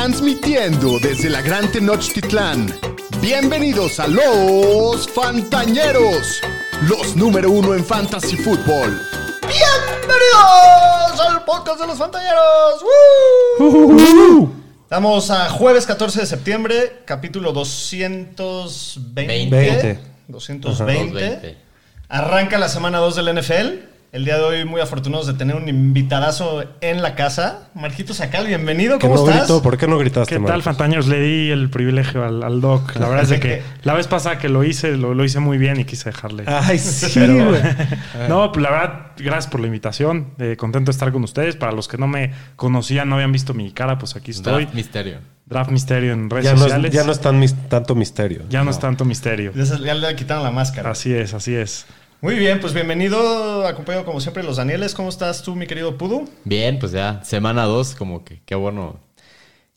Transmitiendo desde la Gran Tenochtitlán. Bienvenidos a los Fantañeros, los número uno en Fantasy Football. ¡Bienvenidos al podcast de los Fantañeros! Estamos a jueves 14 de septiembre, capítulo 220. 20. 220. 220. Arranca la semana 2 del NFL. El día de hoy muy afortunados de tener un invitadazo en la casa. Marquito Sacal, bienvenido. ¿Cómo no estás? gritó, ¿por qué no gritaste, ¿Qué tal? Fantaños? Le di el privilegio al, al Doc. La verdad es de que la vez pasada que lo hice, lo, lo hice muy bien y quise dejarle. Ay, sí, Pero- güey. no, pues la verdad, gracias por la invitación. Eh, contento de estar con ustedes. Para los que no me conocían, no habían visto mi cara, pues aquí estoy. Draft Misterio. Draft Misterio en redes Ya no, sociales. es, ya no es tan mis- tanto misterio. Ya no es tanto misterio. Ya le quitaron la máscara. Así es, así es. Muy bien, pues bienvenido. Acompañado como siempre los Danieles. ¿Cómo estás tú, mi querido Pudu? Bien, pues ya, semana 2, como que qué bueno.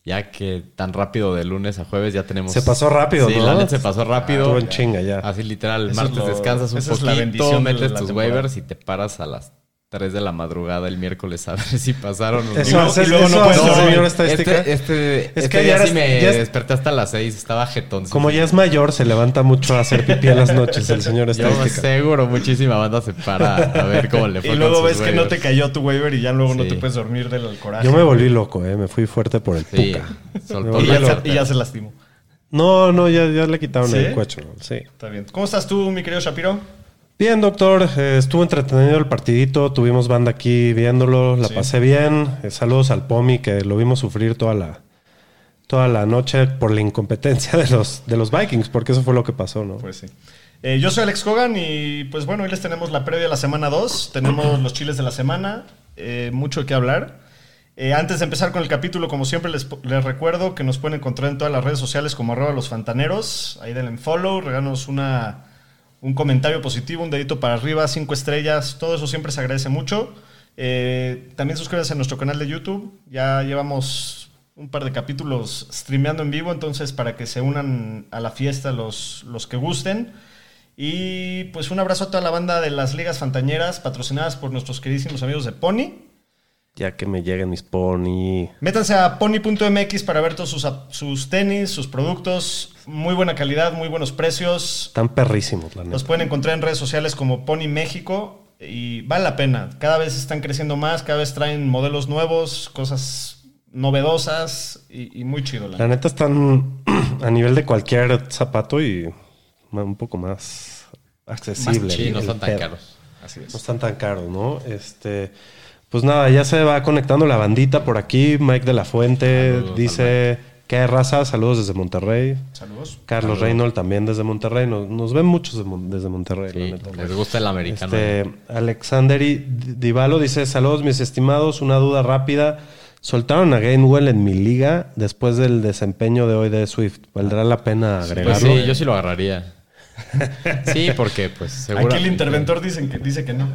Ya que tan rápido de lunes a jueves ya tenemos. Se pasó rápido, sí, ¿no? la se pasó rápido. Estuvo en chinga ya. Así literal, Eso martes lo- descansas un poquito, metes tus temporada. waivers y te paras a las 3 de la madrugada el miércoles a ver si pasaron. o no. Eso, y luego eso no puedes dormir. estadística. Este, este, Es este que día ya sí me ya es- desperté hasta las 6, estaba jetón. Como ya es mayor, se levanta mucho a hacer pipí en las noches el señor Yo estadística. seguro muchísima banda se para a ver cómo le fue Y con luego sus ves que no te cayó tu waiver y ya luego no te puedes dormir del coraje. Yo me volví loco, eh. Me fui fuerte por el Sí, puca. soltó Y ya, se, cartera. y ya se lastimó. No, no, ya, ya le quitaron ¿Sí? el cuecho. Sí. Está bien. ¿Cómo estás tú, mi querido Shapiro? Bien, doctor. eh, estuvo entretenido el partidito. Tuvimos banda aquí viéndolo. La Sí. pasé bien. Eh, saludos al Pomi, que lo vimos sufrir toda la, toda la noche por la incompetencia de los, de los Vikings, porque eso fue lo que pasó, ¿no? Pues sí. Eh, yo soy Alex Hogan y pues bueno, hoy les tenemos la previa de la semana 2. Tenemos los chiles de la semana. mucho qué hablar. Antes de empezar con el capítulo, como siempre, les, les recuerdo que nos pueden encontrar en todas las redes sociales como arroba los fantaneros. Ahí denle en follow, regálanos una, un comentario positivo, un dedito para arriba, cinco estrellas. Todo eso siempre se agradece mucho. Eh, también suscríbanse a nuestro canal de YouTube. Ya llevamos un par de capítulos streameando en vivo, entonces para que se unan a la fiesta los, los que gusten. Y pues un abrazo a toda la banda de las ligas fantañeras patrocinadas por nuestros queridísimos amigos de Pony. Ya que me lleguen mis pony. Métanse a pony.mx para ver todos sus, sus tenis, sus productos. Muy buena calidad, muy buenos precios. Están perrísimos, la Los neta. pueden encontrar en redes sociales como Pony México y vale la pena. Cada vez están creciendo más, cada vez traen modelos nuevos, cosas novedosas y, y muy chido. la La neta están a nivel de cualquier zapato y un poco más accesible. Sí, no el son tan caros. Así No es. están tan caros, ¿no? Este, pues nada, ya se va conectando la bandita por aquí. Mike de la Fuente Saludos dice que hay raza. Saludos desde Monterrey. Saludos. Carlos Reynolds también desde Monterrey. Nos, nos ven muchos de desde Monterrey. la Sí, neta. les gusta el americano. Este, Alexanderi Divalo dice: Saludos, mis estimados. Una duda rápida. Soltaron a Gainwell en mi liga después del desempeño de hoy de Swift. ¿Valdrá la pena Pues agregarlo? sí, yo sí lo agarraría. sí, porque pues seguro. Aquí el interventor dicen que, dice que no.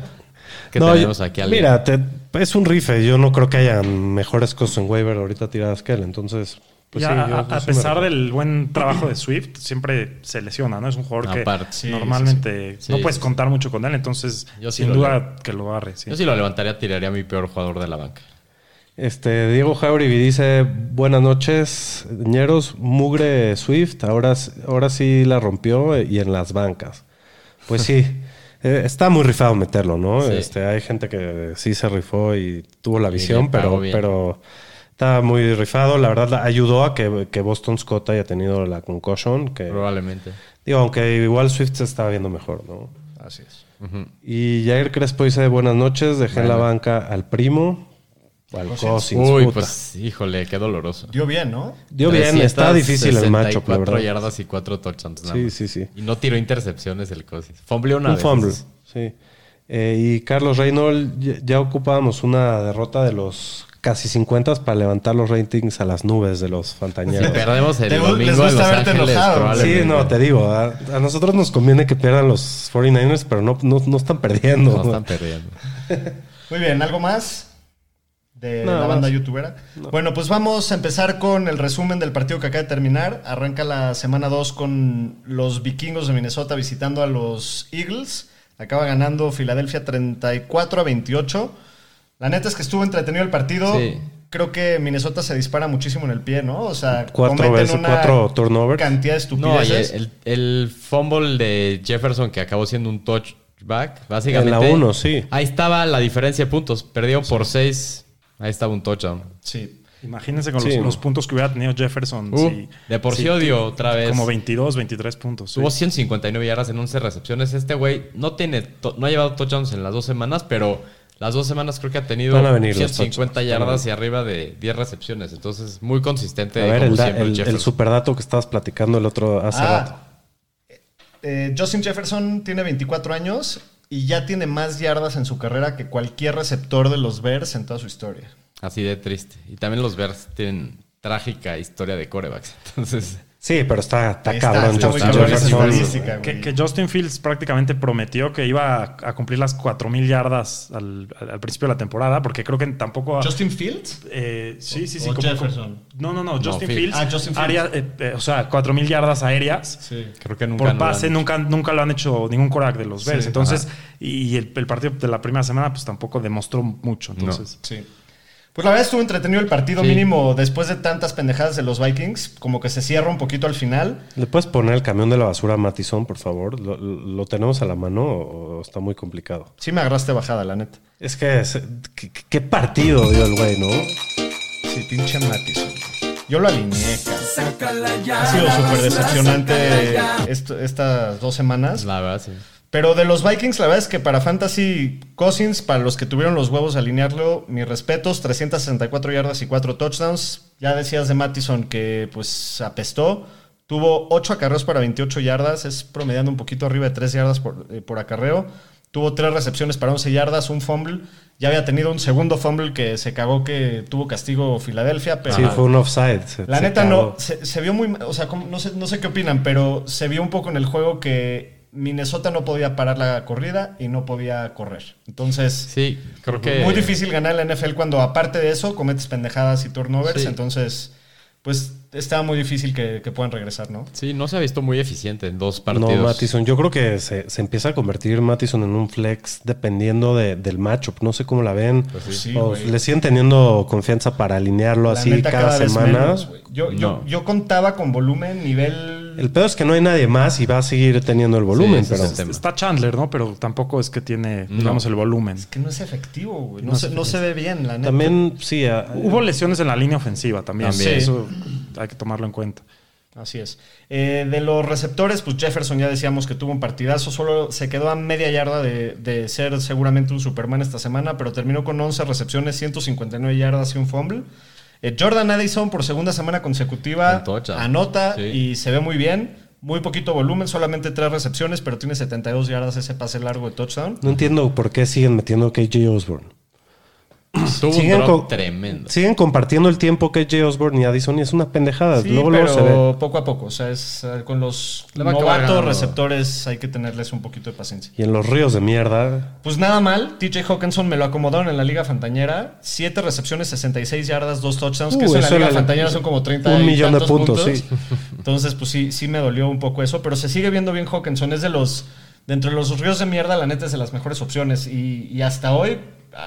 Que No, tenemos aquí al Mira, te- es un rife. Yo no creo que haya mejores cosas en waiver ahorita tiradas que él. Entonces, pues Ya, sí, a, yo- a sí me pesar del buen trabajo de Swift, siempre se lesiona, ¿no? Es un jugador que. Sí, normalmente sí, sí. no Sí, puedes sí. contar mucho con él, entonces Yo sin lo duda que lo agarre. sí. Yo sí lo levantaría, tiraría a mi peor jugador de la banca. Este, Diego Jauregui dice: Buenas noches, ñeros. Mugre Swift. Ahora, ahora sí la rompió y en las bancas. Pues sí. eh, está muy rifado meterlo, ¿no? Sí. Este, hay gente que sí se rifó y tuvo la visión, pero, bien. pero está muy rifado. La verdad, ayudó a que, que Boston Scott haya tenido la concussion. Que, Probablemente. digo, aunque igual Swift se estaba viendo mejor, ¿no? Así es. Y Jair Crespo dice buenas noches, dejé en la banca al primo, al Cousins. Uy, puta. pues híjole, qué doloroso. Dio bien, ¿no? Dio bien, está difícil el macho, la 4 verdad. yardas y 4 touchdowns. nada Sí, sí, sí. Y no tiró intercepciones el Cousins. Fumbleó una Un vez. fumble, sí. Eh, y Carlos Reynolds, ya, ya ocupábamos una derrota de los casi 50 para levantar los ratings a las nubes de los Si fantañeros. perdemos el domingo les en gusta Los verte Ángeles, enojado. Sí, no, te digo, a, a nosotros nos conviene que pierdan los 49ers, pero no, no, no están perdiendo. No están perdiendo. Muy bien, ¿algo más de la banda youtubera? Bueno, pues vamos a empezar con el resumen del partido que acaba de terminar. Arranca la semana 2 con los vikingos de Minnesota visitando a los Eagles. Acaba ganando Filadelfia 34 a 28. La neta es que estuvo entretenido el partido. Sí. creo que Minnesota se dispara muchísimo en el pie, ¿no? O sea, Cuatro cometen veces, una cuatro turnovers. cantidad de No, y estupideces. el, el fumble de Jefferson que acabó siendo un touchback, básicamente. En la uno, sí. Ahí estaba la diferencia de puntos. Perdieron por seis. Ahí estaba un touchdown. Sí. Imagínense con Sí. los, los puntos que hubiera tenido Jefferson. Uh, si- de por sí si- odio otra vez. Como 22, 23 puntos. sí. Tuvo 159 yardas en 11 recepciones. Este güey no tiene to- no ha llevado touchdowns en las dos semanas, pero las dos semanas creo que ha tenido Van a venir los 150 touchdowns, yardas y arriba de 10 recepciones. Entonces, muy consistente. A ver, como el, siempre, el, Jefferson. el superdato que estabas platicando el otro hace rato. Ah, eh, Justin Jefferson tiene 24 años y ya tiene más yardas en su carrera que cualquier receptor de los Bears en toda su historia. Así de triste. Y también los Bears tienen trágica historia de corebacks. Entonces, Sí, pero está, está Está- cabrón está Justin Jefferson. Que, que Justin Fields prácticamente prometió que iba a, a cumplir las 4.000 yardas al, principio de la temporada, porque creo que tampoco... Justin Fields. Eh, sí, sí, sí. o como- Jefferson. no, no, no. Justin Fields. Fields. Ah, Justin Fields. área, eh, eh, o sea, 4.000 yardas aéreas. Sí. creo que nunca Por no lo han pase hecho. nunca, nunca lo han hecho ningún Korak de los Bears. Sí, entonces, y el, el partido de la primera semana, pues tampoco demostró mucho. Entonces, Sí. Pues la verdad estuvo entretenido el partido Sí. mínimo después de tantas pendejadas de los Vikings, como que se cierra un poquito al final. ¿Le puedes poner el camión de la basura a Matison, por favor? ¿Lo, lo tenemos a la mano o está muy complicado? Sí me agarraste bajada, la neta. Es que, es- ¿qué, qué partido dio el güey, ¿no? Sí, pinche Mattison. Yo lo alineé, cabrón. Ha sido súper decepcionante esto- estas dos semanas. La verdad, sí. Pero de los Vikings, la verdad es que para Fantasy Cousins, para los que tuvieron los huevos de alinearlo, mis respetos, 364 yardas y 4 touchdowns. Ya decías de Mattison que pues apestó. Tuvo 8 acarreos para 28 yardas, es promediando un poquito arriba de 3 yardas por, eh, por acarreo. Tuvo 3 recepciones para 11 yardas, un fumble. Ya había tenido un segundo fumble que se cagó que tuvo castigo Filadelfia, pero Sí, fue un offside. se- la se neta cagó. no, se, se vio muy, o sea, no sé, no sé qué opinan, pero se vio un poco en el juego que Minnesota no podía parar la corrida y no podía correr. Entonces, Sí, creo que. muy difícil ganar la NFL cuando aparte de eso cometes pendejadas y turnovers, Sí. entonces, pues estaba muy difícil que, que puedan regresar, ¿no? Sí, no se ha visto muy eficiente en dos partidos. No, Mattison. Yo creo que se, se empieza a convertir Mattison en un flex dependiendo de- del matchup. No sé cómo la ven. sí, o le siguen teniendo confianza para alinearlo La así neta, cada, semana. menos, yo, yo, yo contaba con volumen, nivel... el pedo es que no hay nadie más y va a seguir teniendo el volumen. es el está Chandler, ¿no? Pero tampoco es que tiene, No. digamos, el volumen. que no es efectivo, güey. No, No se, es no se ve bien, la neta. también, sí. a- Hubo lesiones en la línea ofensiva también. También. Sí, Eso hay que tomarlo en cuenta. Así es. Eh, de los receptores, pues Jefferson ya decíamos que tuvo un partidazo, solo se quedó a media yarda de, de ser seguramente un Superman esta semana, pero terminó con 11 recepciones, 159 yardas y un fumble. Eh, Jordan Addison por segunda semana consecutiva anota Sí. y se ve muy bien. Muy poquito volumen, solamente tres recepciones, pero tiene 72 yardas ese pase largo de touchdown. no entiendo por qué siguen metiendo KJ Osborne. Tuvo un Siguen, drop co- tremendo. siguen compartiendo el tiempo KJ Osborne y Addison y es una pendejada. Sí, luego, pero luego se ve. poco a poco. O sea, es, eh, con los Le va a acabar novatos receptores hay que tenerles un poquito de paciencia. Y en los ríos de mierda. Pues nada mal, TJ Hawkinson me lo acomodaron en la Liga Fantañera. Siete recepciones, 66 yardas, dos touchdowns, que Uh, eso en la Liga la- Fantañera son como 30 un millón de puntos, sí. Entonces, pues sí, sí me dolió un poco eso, pero se sigue viendo bien Hawkinson. Es de los, dentro de los ríos de mierda, la neta es de las mejores opciones. Y, y hasta hoy,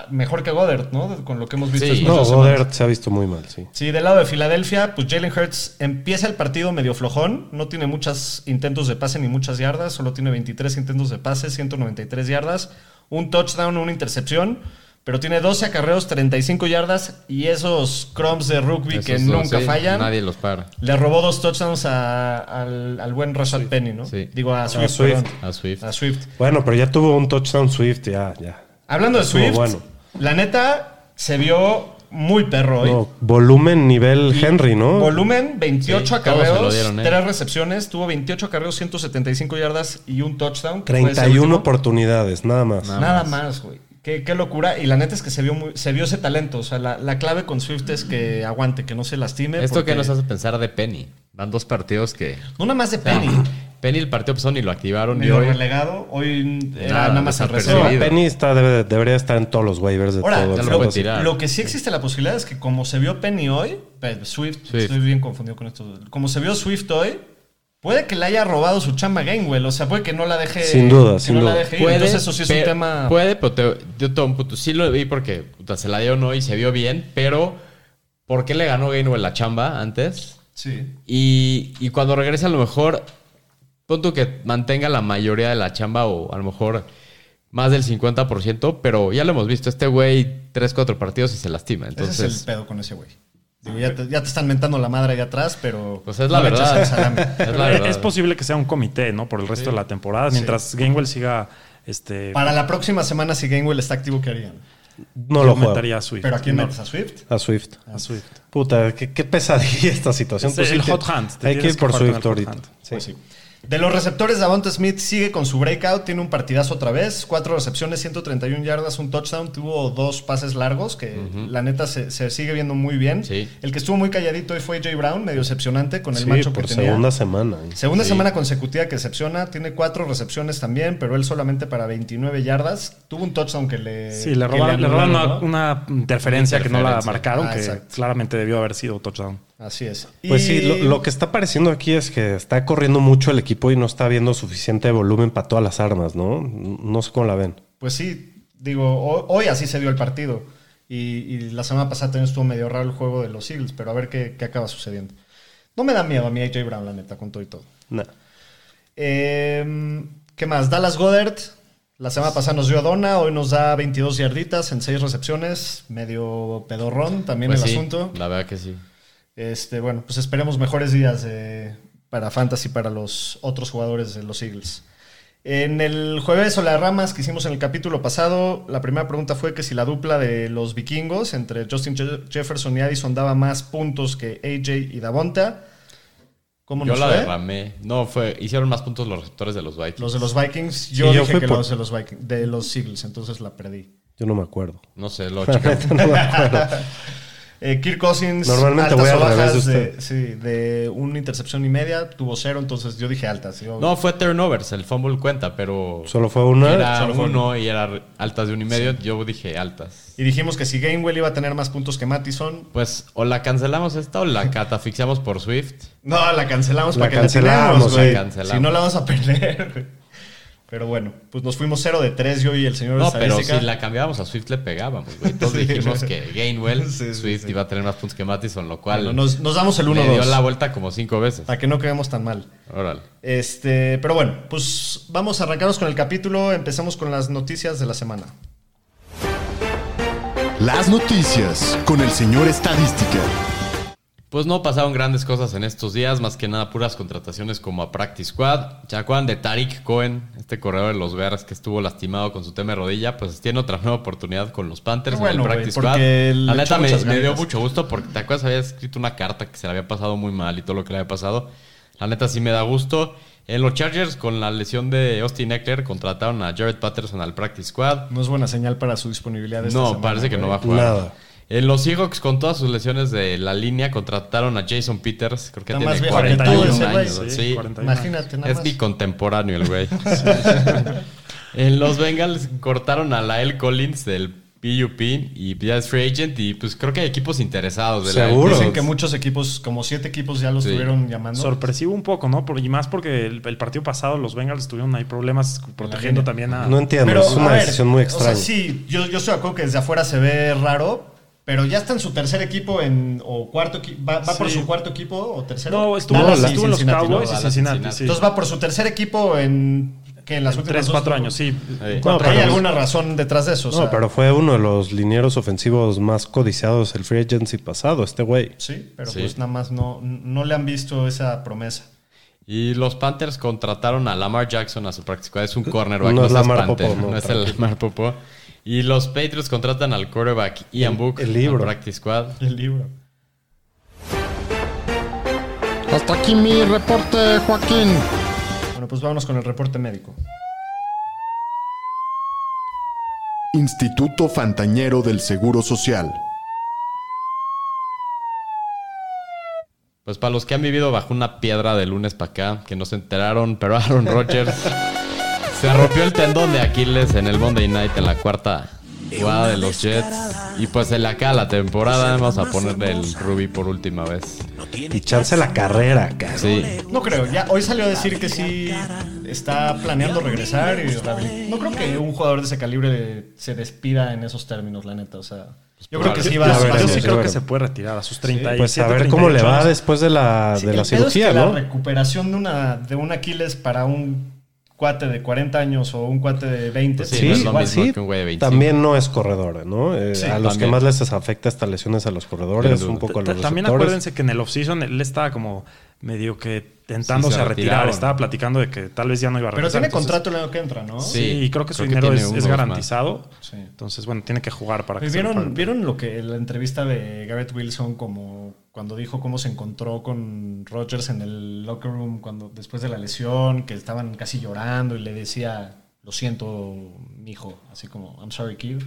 mejor que Goddard, ¿no? Con lo que hemos visto. Sí. No, semanas. Goddard se ha visto muy mal, sí. Sí, del lado de Filadelfia, pues Jalen Hurts empieza el partido medio flojón, no tiene muchos intentos de pase ni muchas yardas, solo tiene 23 intentos de pase, 193 yardas, un touchdown, una intercepción, pero tiene 12 acarreos, 35 yardas y esos crumbs de rugby Esos que dos, nunca sí, fallan. Nadie los para. Le robó dos touchdowns a- al, al buen Rashad Penny, ¿no? Sí. Digo, a Swift. Swift. perdón. A Swift. A Swift. Bueno, pero ya tuvo un touchdown Swift, ya, ya. Hablando de Swift, bueno. la neta se vio muy perro hoy. No, volumen nivel Y Henry, ¿no? Volumen, 28 Sí, acarreos, dieron, ¿eh? 3 recepciones, tuvo 28 acarreos, 175 yardas y un touchdown. que fue ese 31 último. oportunidades, nada más. Nada Nada más. más, güey. Qué, qué locura. Y la neta es que se vio, muy- se vio ese talento. O sea, la, la clave con Swift es que aguante, que no se lastime. Esto porque- que nos hace pensar de Penny. Van dos partidos que. No nada más de Penny. Penny el partido pasó ni lo activaron y Medio hoy. relegado. Hoy era Nada, nada más desapercibido. reserva. Penny está, debe- debería estar en todos los waivers de Ahora, todo el lo puede tirar. Lo que sí existe la posibilidad es que como se vio Penny hoy, Swift, Swift. estoy bien confundido con esto. Como se vio Swift hoy, puede que le haya robado su chamba Gainwell. O sea, puede que no la deje. Sin duda, sin no duda. la deje ir. Entonces, eso sí es un tema. Puede, pero te, yo todo un punto. Sí lo vi porque puta, se la dio no y se vio bien, pero por qué le ganó Gainwell la chamba antes. Sí. Y, y cuando regrese a lo mejor, punto que mantenga la mayoría de la chamba o a lo mejor más del 50%, pero ya lo hemos visto, este güey 3, 4 partidos y se lastima. Entonces, Ese es el pedo con ese güey. Digo, ya, te, ya te están mentando la madre allá atrás, pero. pues es la no verdad. Es la verdad. Es posible que sea un comité, ¿no? Por el resto de la temporada. Mientras Gainwell siga. Este, Para la próxima semana, si Gainwell está activo, ¿qué harían? No lo metería a Swift. ¿Pero a quién No, metes? ¿A Swift? A Swift. A Swift. Puta, qué, qué pesadilla esta situación. Es Pues sí, el te- hot hand. Hay que ir por Swift ahorita. hand. Sí. Pues sí. De los receptores, Davonte Smith sigue con su breakout, tiene un partidazo otra vez, cuatro recepciones, 131 yardas, un touchdown, tuvo dos pases largos que la neta se, se sigue viendo muy bien. Sí. El que estuvo muy calladito hoy fue Jay Brown, medio decepcionante con el Sí, macho por que tenía. segunda semana. Segunda Sí. semana consecutiva que decepciona, tiene cuatro recepciones también, pero él solamente para 29 yardas. Tuvo un touchdown que le. Sí, le robaron, una, una interferencia que no la marcaron, Ah, que exacto. claramente debió haber sido touchdown. Así es. Pues Y- sí, lo, lo que está apareciendo aquí es que está corriendo mucho el equipo y no está viendo suficiente volumen para todas las armas, ¿no? No sé cómo la ven. Pues sí, digo, ho- hoy así se dio el partido. Y, y la semana pasada también estuvo medio raro el juego de los Eagles, pero a ver qué, qué acaba sucediendo. No me da miedo a mí AJ Brown, la neta, con todo y todo. Nah. Eh, ¿Qué más? Dallas Goddard. La semana pasada nos dio a Donna, hoy nos da 22 yarditas en 6 recepciones. Medio pedorrón también Pues el sí, asunto. La verdad que sí. Este, bueno, pues esperemos mejores días eh, para Fantasy para los otros jugadores de los Eagles. En el jueves o las ramas que hicimos en el capítulo pasado, la primera pregunta fue que si la dupla de los vikingos entre Justin Je- Jefferson y Addison daba más puntos que AJ y Davonta. ¿Cómo Yo nos la fue? derramé. No, fue, hicieron más puntos los receptores de los Vikings. Los de los Vikings, yo Sí, yo dije que por- los de los Vikings, de los Eagles, entonces la perdí. Yo no me acuerdo. No sé, lo checamos. no me acuerdo. Eh, Kirk Cousins, Normalmente altas voy o bajas de de, usted. sí, de una intercepción y media, tuvo cero, entonces yo dije altas. Yo- No, fue turnovers, el fumble cuenta, pero Solo fue una. era solo fue uno y era altas de un y medio. Yo dije altas. Y dijimos que si Gainwell iba a tener más puntos que Mattison, Pues o la cancelamos esta o la catafixiamos por Swift. no, la cancelamos La para que cancelamos, la tiremos, güey. la cancelamos. Si no la vamos a perder, güey. Pero bueno, pues nos fuimos 0 de 3 yo y el señor No, pero si la cambiábamos a Swift le pegábamos, güey. Todos Sí. dijimos que Gainwell, Sí, sí, Swift sí. iba a tener más puntos que Mattison, lo cual Bueno, nos, nos damos el le dio 1-2 la vuelta como cinco veces. para que no quedemos tan mal. Órale. Este, pero bueno, pues vamos a arrancarnos con el capítulo. Empecemos con las noticias de la semana. Las noticias con el señor Estadística. Pues no pasaron grandes cosas en estos días, más que nada puras contrataciones como a Practice Squad. Chacuan de Tariq Cohen, este corredor de los Bears que estuvo lastimado con su tema de rodilla, pues tiene otra nueva oportunidad con los Panthers bueno, en el Practice porque Squad. La neta me, dio mucho gusto porque te acuerdas había escrito una carta que se le había pasado muy mal y todo lo que le había pasado. La neta sí me da gusto. En los Chargers, con la lesión de Austin Eckler, contrataron a Jared Patterson al Practice Squad. No es buena señal para su disponibilidad. esta No, semana, parece que no va a jugar. Nada. En los Seahawks, con todas sus lesiones de la línea, contrataron a Jason Peters. Creo que tiene viejo que 41 tú ese güey. años. Sí, Sí, 41. Imagínate nada es más. mi contemporáneo el güey. en los Bengals cortaron a Lael Collins del PUP y ya es free agent y pues creo que hay equipos interesados. De Seguro. Dicen que muchos equipos, como siete equipos ya lo Sí. estuvieron llamando. Sorpresivo un poco, ¿no? Por- y más porque el, el partido pasado los Bengals tuvieron ahí problemas protegiendo también a... No entiendo, Pero, es una ver, decisión muy O sea, extraña. sí, yo, yo estoy de acuerdo que desde afuera se ve raro, pero ya está en su tercer equipo en, o cuarto equipo. ¿Va, va por su cuarto equipo o tercero? No, estuvo, Dallas y estuvo en los Cincinnati, ¿no? Cowboys y Cincinnati, Cincinnati. sí. Entonces va por su tercer equipo en, que en las últimas Tres, dos cuatro años, sí. ¿Hay pero- años. alguna razón detrás de eso? O No, sea, pero fue uno de los linieros ofensivos más codiciados el free agency pasado, este güey. Sí, pero Sí. pues nada más no, no le han visto esa promesa. Y los Panthers contrataron a Lamar Jackson a su practice squad. Es un cornerback, No no, es Lamar no, no es el. Lamar Popó. Y los Patriots contratan al quarterback Ian El- Book el libro. al practice squad. El libro. Hasta aquí mi reporte, Joaquín. Bueno, pues vámonos con el reporte médico. Instituto Fantañero del Seguro Social. Pues para los que han vivido bajo una piedra de lunes para acá, que no se enteraron, pero Aaron Rodgers se rompió el tendón de Aquiles en el Monday Night en la cuarta jugada de los Jets. Y pues se le acaba la temporada. Vamos a ponerle el Ruby por última vez. Y chance la carrera, cara. Sí. No creo, ya hoy salió a decir que sí está planeando regresar y No creo que un jugador de ese calibre se despida en esos términos, la neta. O sea, Yo creo que sí va, a veremos, Yo ser- sí creo que se puede retirar a sus 37, Pues a ver cómo le 38 va después de la, Sí, de la cirugía, que ¿no? La recuperación de, una, de un Aquiles para un cuate de 40 años o un cuate de 20. Sí, Sí, no es lo igual mismo sí, que un güey de 25. también no es corredor, ¿no? Eh, Sí, a los también. que más les afecta estas lesiones a los corredores, un poco a los También acuérdense que en el offseason él estaba como medio que tentándose Sí, se a retirar. retiraron. Estaba platicando de que tal vez ya no iba a Pero regresar. tiene entonces- contrato el año que entra, ¿no? Sí. Y creo que su creo que dinero tiene es, es garantizado. Sí. Entonces, bueno, tiene que jugar para que ¿Y se lo ¿Vieron, paguen. ¿Vieron lo que la entrevista de Garrett Wilson como cuando dijo cómo se encontró con Rodgers en el locker room cuando después de la lesión, que estaban casi llorando y le decía, lo siento, mijo, así como, I'm sorry, kid.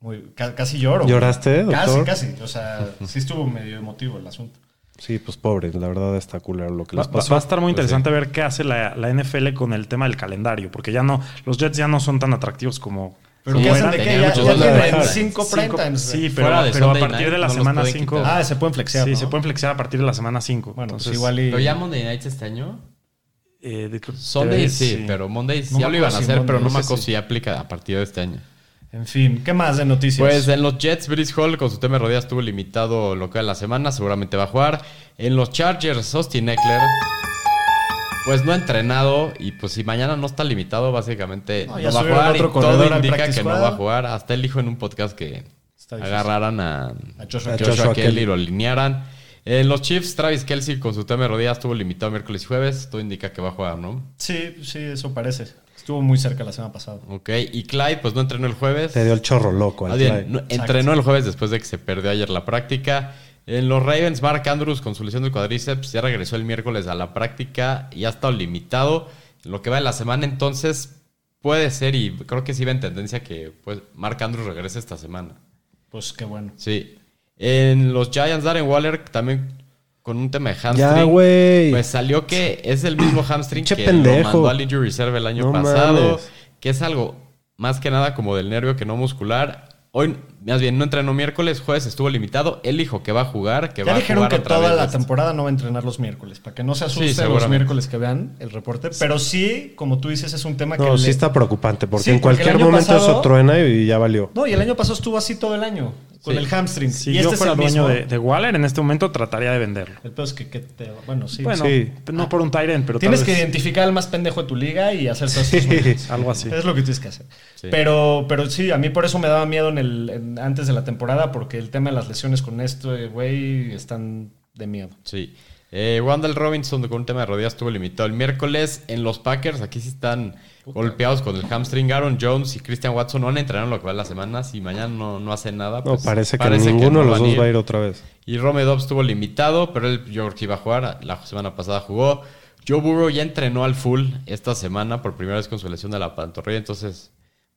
Muy, ca- casi lloro. ¿Lloraste, Casi, doctor? casi. O sea, sí estuvo medio emotivo el asunto. Sí, pues pobre, la verdad está culero lo que Va, les va- pasó. va a estar muy Pues interesante ver qué hace la, la NFL con el tema del calendario, porque ya no, los Jets ya no son tan atractivos como. Pero Sí, ¿qué hacen de qué? Ya, ya tienen dejar. cinco Cinco- prime times. Sí, pero, Fuera de pero a partir night de la no semana pueden 5. quitar. Ah, se pueden flexear, Sí, ¿no? se pueden flexear a partir de la semana 5. Bueno, Entonces, pues igual y... Pero ya Monday Nights este año. eh, de- Sunday eh, sí, pero Monday No ya lo iban a hacer, pero no me acuerdo sí. si aplica a partir de este año. En fin, ¿qué más de noticias? Pues en los Jets, Brice Hall con su tema de rodillas estuvo limitado lo que de la semana, seguramente va a jugar. En los Chargers, Austin Eckler, pues no ha entrenado y pues si mañana no está limitado, básicamente No, va a jugar y todo indica que no va a jugar. Hasta él dijo en un podcast que agarraran a, A Joshua a Kelly. Joshua, Kelly Kelly. y lo alinearan. En los Chiefs, Travis Kelsey con su tema de rodillas estuvo limitado miércoles y jueves. Todo indica que va a jugar, ¿no? Sí, sí, eso parece. Estuvo muy cerca la semana pasada. Ok. Y Clyde, pues no entrenó el jueves. Te dio el chorro loco al Clyde. no- entrenó el jueves después de que se perdió ayer la práctica. En los Ravens, Mark Andrews con su lesión del cuadríceps ya regresó el miércoles a la práctica y ha estado limitado. Lo que va de la semana, entonces puede ser, y creo que sí va en tendencia que pues, Mark Andrews regrese esta semana. Pues qué bueno. Sí. En los Giants, Darren Waller también con un tema de hamstring. Ya, güey. Pues salió que es el mismo hamstring que pendejo. lo mandó al injury reserve el año No pasado, mames. que es algo más que nada como del nervio que no muscular. Hoy, más bien, no entrenó miércoles, jueves estuvo limitado. Él dijo que va a jugar, que Ya va a dijeron jugar que otra toda vez la este- temporada no va a entrenar los miércoles, para que no se asusten los seguramente. miércoles que vean el reporte. Pero sí, como tú dices, es un tema que... No, sí le- está preocupante, porque Sí, en porque cualquier momento pasado- eso truena y ya valió. No, y el año pasado estuvo así todo el año, con Sí. el hamstring. Si y yo este fuera es el dueño mismo. de, de Waller, en este momento trataría de venderlo. El peor es que, que te... Bueno, sí. Bueno, Sí. no por un Tyrant, pero tal Tienes que vez identificar al más pendejo de tu liga y hacer todas algo así. Es lo que tienes que hacer. Sí. Pero, pero sí, a mí por eso me daba miedo en el, en- antes de la temporada, porque el tema de las lesiones con esto, eh, güey, están de miedo. Sí. Eh, Wandale Robinson con un tema de rodillas estuvo limitado el miércoles. En los Packers, aquí sí están golpeados con el hamstring. Aaron Jones y Christian Watson no han entrenado en lo que va de las semanas y mañana no, no hacen nada. No, pues, parece que ninguno no de los dos ir. va a ir otra vez. Y Rome Dobbs estuvo limitado, pero él yo creo que iba a jugar. La semana pasada jugó. Joe Burrow ya entrenó al full esta semana por primera vez con su lesión de la pantorrilla, entonces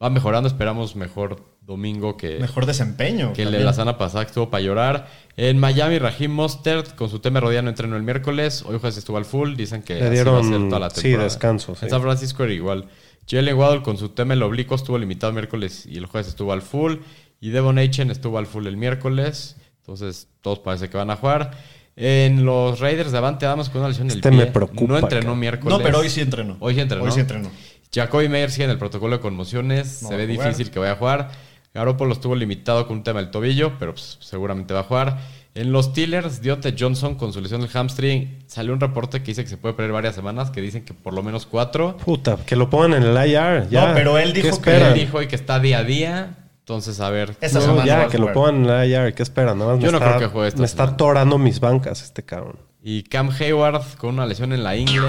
va mejorando. Esperamos mejor domingo que, Mejor desempeño. que el de también. la semana pasada que estuvo para llorar. En Miami, Raheem Mostert con su tema no entrenó el miércoles. Hoy jueves estuvo al full. Dicen que Le así va a ser dieron, toda la sí, temporada. descanso, sí. En San Francisco era igual. Jalen Waddle con su tema el oblicuo estuvo limitado el miércoles y el jueves estuvo al full. Y Devon Achen estuvo al full el miércoles. Entonces, todos parece que van a jugar. En los Raiders de Avante Adams con una lesión en el Este pie. me preocupa, No entrenó miércoles. No, pero hoy sí entrenó. Hoy sí entrenó. Hoy sí entrenó. Jacoby Meyer sigue en el protocolo de conmociones. No Se ve difícil que vaya a jugar. Garoppolo estuvo limitado con un tema del tobillo, pero pues, seguramente va a jugar. En los Steelers, Dionte Johnson con su lesión del hamstring, salió un reporte que dice que se puede perder varias semanas, que dicen que por lo menos cuatro. Puta, que lo pongan en el IR. Ya. No, pero él dijo ¿Qué que? Él dijo hoy que está día a día. Entonces, a ver. Esta No, semana ya, que lo pongan en el IR. ¿Qué esperan? Nada más Yo me no está, creo que juegue esta Me está torando mis bancas este cabrón. Y Cam Hayward con una lesión en la ingle.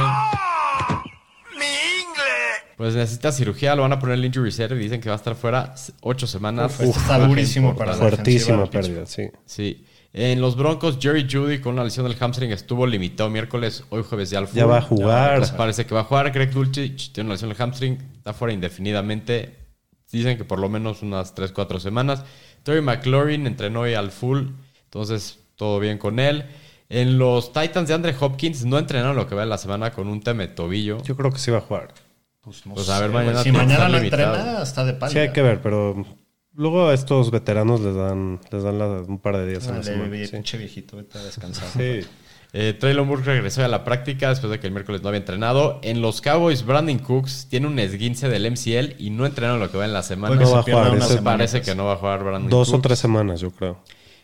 Pues necesita cirugía, lo van a poner en el injury reserve y dicen que va a estar fuera ocho semanas. Uf, está durísimo para la Fuertísima pérdida, sí. Sí. En los Broncos, Jerry Judy con una lesión del hamstring estuvo limitado miércoles, hoy jueves ya al full. Ya va a jugar. Pues parece que va a jugar. Greg Dulcich tiene una lesión del hamstring, está fuera indefinidamente. Dicen que por lo menos unas 3-4 semanas. Terry McLaurin entrenó hoy al full, entonces todo bien con él. En los Titans de Andre Hopkins no entrenaron lo que va de la semana con un tema de tobillo. Yo creo que sí va a jugar. Pues, no Pues sé, a ver, mañana Si mañana limitado. entrena, está de palo. Sí hay que ver, pero Luego a estos veteranos les dan, les dan la- un par de días en la Dale, semana. bebé, Sí. pinche viejito, vete a descansar. Sí. Eh, Traylon Burke regresó a la práctica después de que el miércoles no había entrenado. En los Cowboys, Brandon Cooks tiene un esguince del MCL y no entrenaron lo que va en la semana. Que No va se a pierda jugar, una ese semana, Parece pues. que no va a jugar Brandon Dos o tres semanas, yo creo.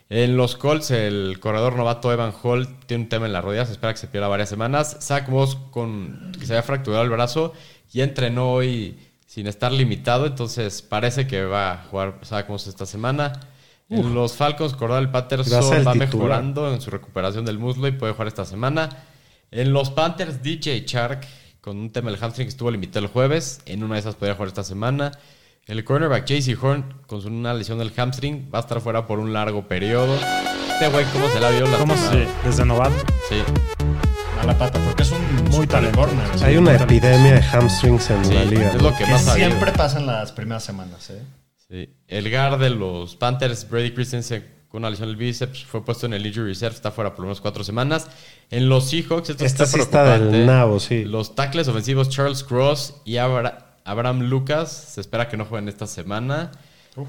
En los Colts, el corredor novato Evan Hall tiene un tema en la rodilla, se espera que se pierda varias semanas. Zach Moss, con, que se había fracturado el brazo, ya entrenó hoy sin estar limitado, entonces parece que va a jugar Zach Moss esta semana. En los Falcons, a Patterson va titular. mejorando en su recuperación del muslo y puede jugar esta semana. En los Panthers, DJ Chark, con un tema del hamstring que estuvo limitado el jueves, en una de esas podría jugar esta semana. El cornerback JC Horn, con una lesión del hamstring, va a estar fuera por un largo periodo. Este güey, ¿cómo se la vio? ¿Cómo se, desde novato? Sí, A la pata, porque es un Muy corner. Hay una epidemia de hamstrings en sí, la liga. es lo que Que más siempre pasa en las primeras semanas, ¿eh? Sí. El guard de los Panthers, Brady Christensen, con una lesión del bíceps, fue puesto en el injury reserve, está fuera por unas cuatro semanas. En los Seahawks, esto Este está sí está del nabo, sí. Los tackles ofensivos Charles Cross y Abra- Abraham Lucas se espera que no jueguen esta semana.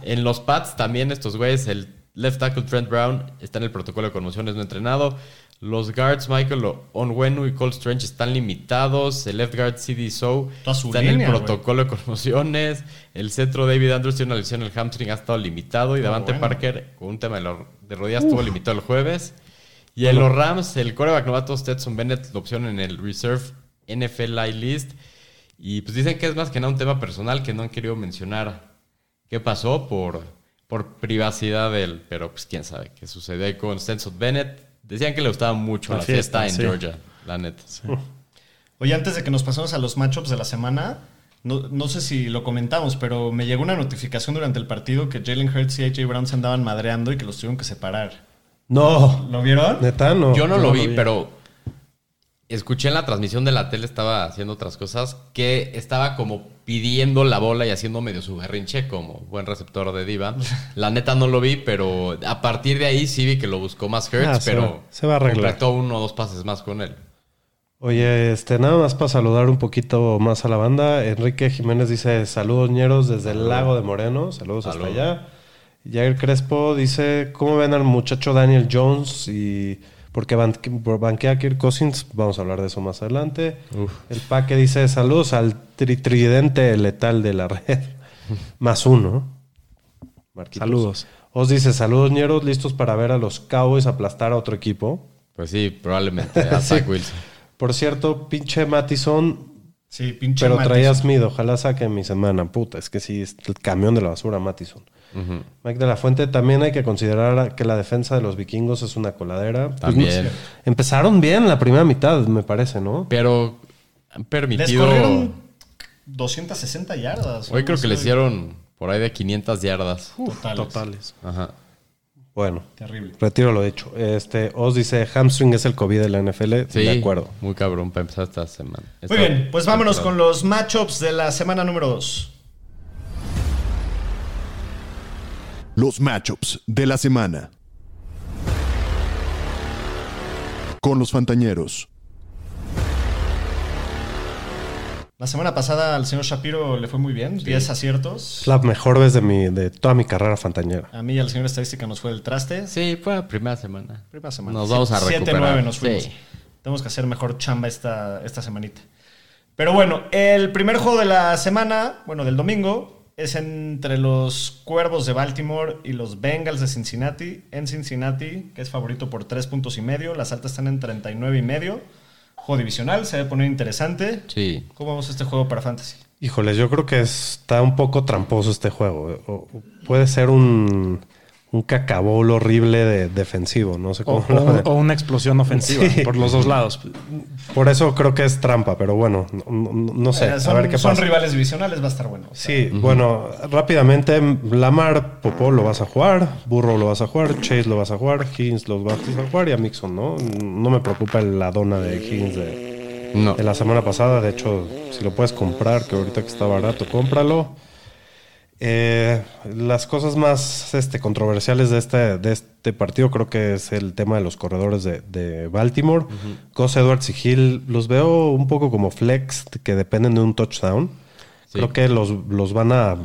En los Pats también estos güeyes, el left tackle Trent Brown está en el protocolo de conmociones no entrenado. Los guards Michael Onwenu y Cole Strange están limitados. El left guard CD So Toda su está en el protocolo de conmociones. El centro David Andrews tiene una lesión en el hamstring, ha estado limitado. Y Davante bueno. Parker con un tema de, lo- de rodillas estuvo limitado el jueves. Y en los Rams, el coreback novato Stetson Bennett, la opción en el Reserve NFL Live List. Y pues dicen que es más que nada un tema personal que no han querido mencionar qué pasó por, por privacidad de él. Pero pues quién sabe qué sucedió ahí con Stetson Bennett. Decían que le gustaba mucho La la, fiesta, fiesta, en sí. Georgia, la neta. Oye, antes de que nos pasemos a los matchups de la semana, no, no sé si lo comentamos, pero me llegó una notificación durante el partido que Jalen Hurts y AJ Brown se andaban madreando y que los tuvieron que separar. No, ¿Lo vieron? neta, no. Yo no yo lo no vi, lo vi. pero escuché en la transmisión de la tele, estaba haciendo otras cosas, que estaba como pidiendo la bola y haciendo medio su berrinche como buen receptor de diva. La neta no lo vi, pero a partir de ahí sí vi que lo buscó más Hurts, Ah, se pero va- se va a arreglar. completó uno o dos pases más con él. Oye, este, nada más para saludar un poquito más a la banda. Enrique Jiménez dice saludos ñeros desde el lago de Moreno. Saludos hasta Salud. allá. Jair Crespo dice, ¿cómo ven al muchacho Daniel Jones? Y porque ban- por banquea a Kirk Cousins, vamos a hablar de eso más adelante. El Paque dice, saludos al tri- tridente letal de la red. más uno. Marquitos. Saludos. Os dice, saludos ñeros, listos para ver a los Cowboys aplastar a otro equipo. Pues sí, probablemente a Sí. Zach Wilson. Por cierto, pinche Mattison Sí, pinche Pero Mattison. traías miedo, ojalá saque mi semana. Puta, es que sí, es el camión de la basura, Mattison. Mike de la Fuente, también hay que considerar que la defensa de los vikingos es una coladera. Pues, También. no sé, empezaron bien la primera mitad, me parece, ¿no? Pero han Les permitido... corrieron 260 yardas. Hoy creo que le hicieron por ahí de 500 yardas. Totales. Totales. Ajá. Bueno, Terrible. retiro lo dicho. Este, Oz dice, hamstring es el COVID de la NFL. Sí, De acuerdo. Muy cabrón para empezar esta semana. Muy bien, pues vámonos con los matchups de la semana número 2. Los matchups de la semana. Con los Fantañeros. La semana pasada al señor Shapiro le fue muy bien, 10 aciertos. La mejor vez de, mi, de toda mi carrera fantañera. A mí y al señor Estadística nos fue del traste. Sí, fue la primera semana. Primera semana. Nos vamos a recuperar. 7-9 nos fuimos. Sí. Tenemos que hacer mejor chamba esta, esta semanita. Pero bueno, el primer juego de la semana, bueno, del domingo, es entre los Cuervos de Baltimore y los Bengals de Cincinnati. En Cincinnati, que es favorito por 3 puntos y medio. Las altas están en 39 y medio. Juego divisional, se debe poner interesante. Sí. ¿Cómo vamos este juego para Fantasy? Híjoles, yo creo que está un poco tramposo este juego. O puede ser un, un cacabol horrible de defensivo, no sé O, cómo o- o una explosión ofensiva Sí. por los dos lados. Por eso creo que es trampa, pero bueno, no, no- no sé. Eh, a son, ver qué son pasa. rivales divisionales, va a estar bueno. O sea, Sí, bueno, rápidamente, Lamar, Popó lo vas a jugar, Burrow lo vas a jugar, Chase lo vas a jugar, Higgins lo vas a jugar y a Mixon, ¿no? No me preocupa la dona de Higgins de, No. de la semana pasada. De hecho, si lo puedes comprar, que ahorita que está barato, cómpralo. Eh, las cosas más este, controversiales de este, de este partido creo que es el tema de los corredores de, de Baltimore. Gus Edwards y Hill los veo un poco como flex que dependen de un touchdown. Sí. Creo que los, los van a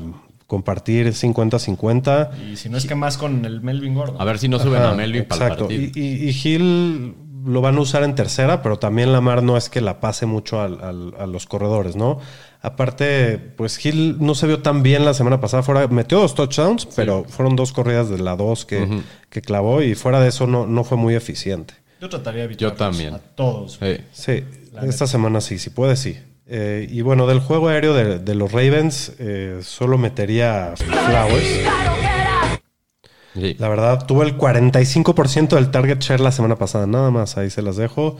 compartir 50-50. Y si no es que más con el Melvin Gordon. A ver si no suben Ajá, a Melvin para el exacto. partido. Y, y, y Hill lo van a usar en tercera, pero también Lamar no es que la pase mucho al- al- a los corredores, ¿no? Aparte, pues Hill no se vio tan bien la semana pasada. Fuera, metió dos touchdowns, pero fueron dos corridas de la dos que, que clavó y fuera de eso no, no fue muy eficiente. Yo trataría de también. a todos. Sí. Esta semana sí, si puede, sí. Eh, y bueno, del juego aéreo de, de los Ravens, eh, solo metería Flowers. Sí. La verdad, tuvo el 45% del target share la semana pasada, nada más, ahí se las dejo.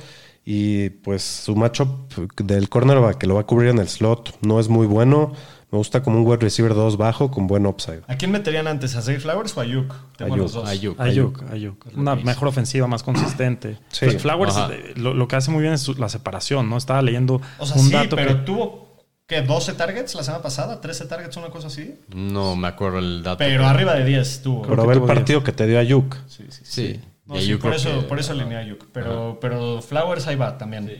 Y pues su matchup del cornerback que lo va a cubrir en el slot no es muy bueno. Me gusta como un wide receiver 2 bajo con buen upside. ¿A quién meterían antes? ¿A Zay Flowers o a Ayuk? Tengo Ayuk. los dos. Ayuk. Ayuk, Ayuk. Una mejor ofensiva, más consistente. Sí. Pues Flowers eh, lo, lo que hace muy bien es su- la separación, ¿no? Estaba leyendo O sea, un sí, dato pero que tuvo, ¿qué? ¿12 targets la semana pasada? ¿13 targets? Una cosa así. No me acuerdo el dato. Pero arriba de 10 tuvo. Pero ve el partido que te dio Ayuk. Sí, sí, sí. Sí. No, Y sí, Ayuk por, eso, que- por eso alineé a Ayuk. Pero, pero Flowers ahí va también.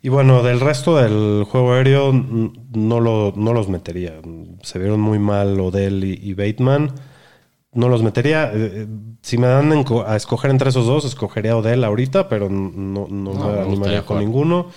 Y bueno, del resto del juego aéreo no, lo, no los metería. Se vieron muy mal Odell y, y Bateman. No los metería. Eh, eh, Si me dan a escoger entre esos dos, escogería a Odell ahorita, pero no, no, No, me animaría con ninguno.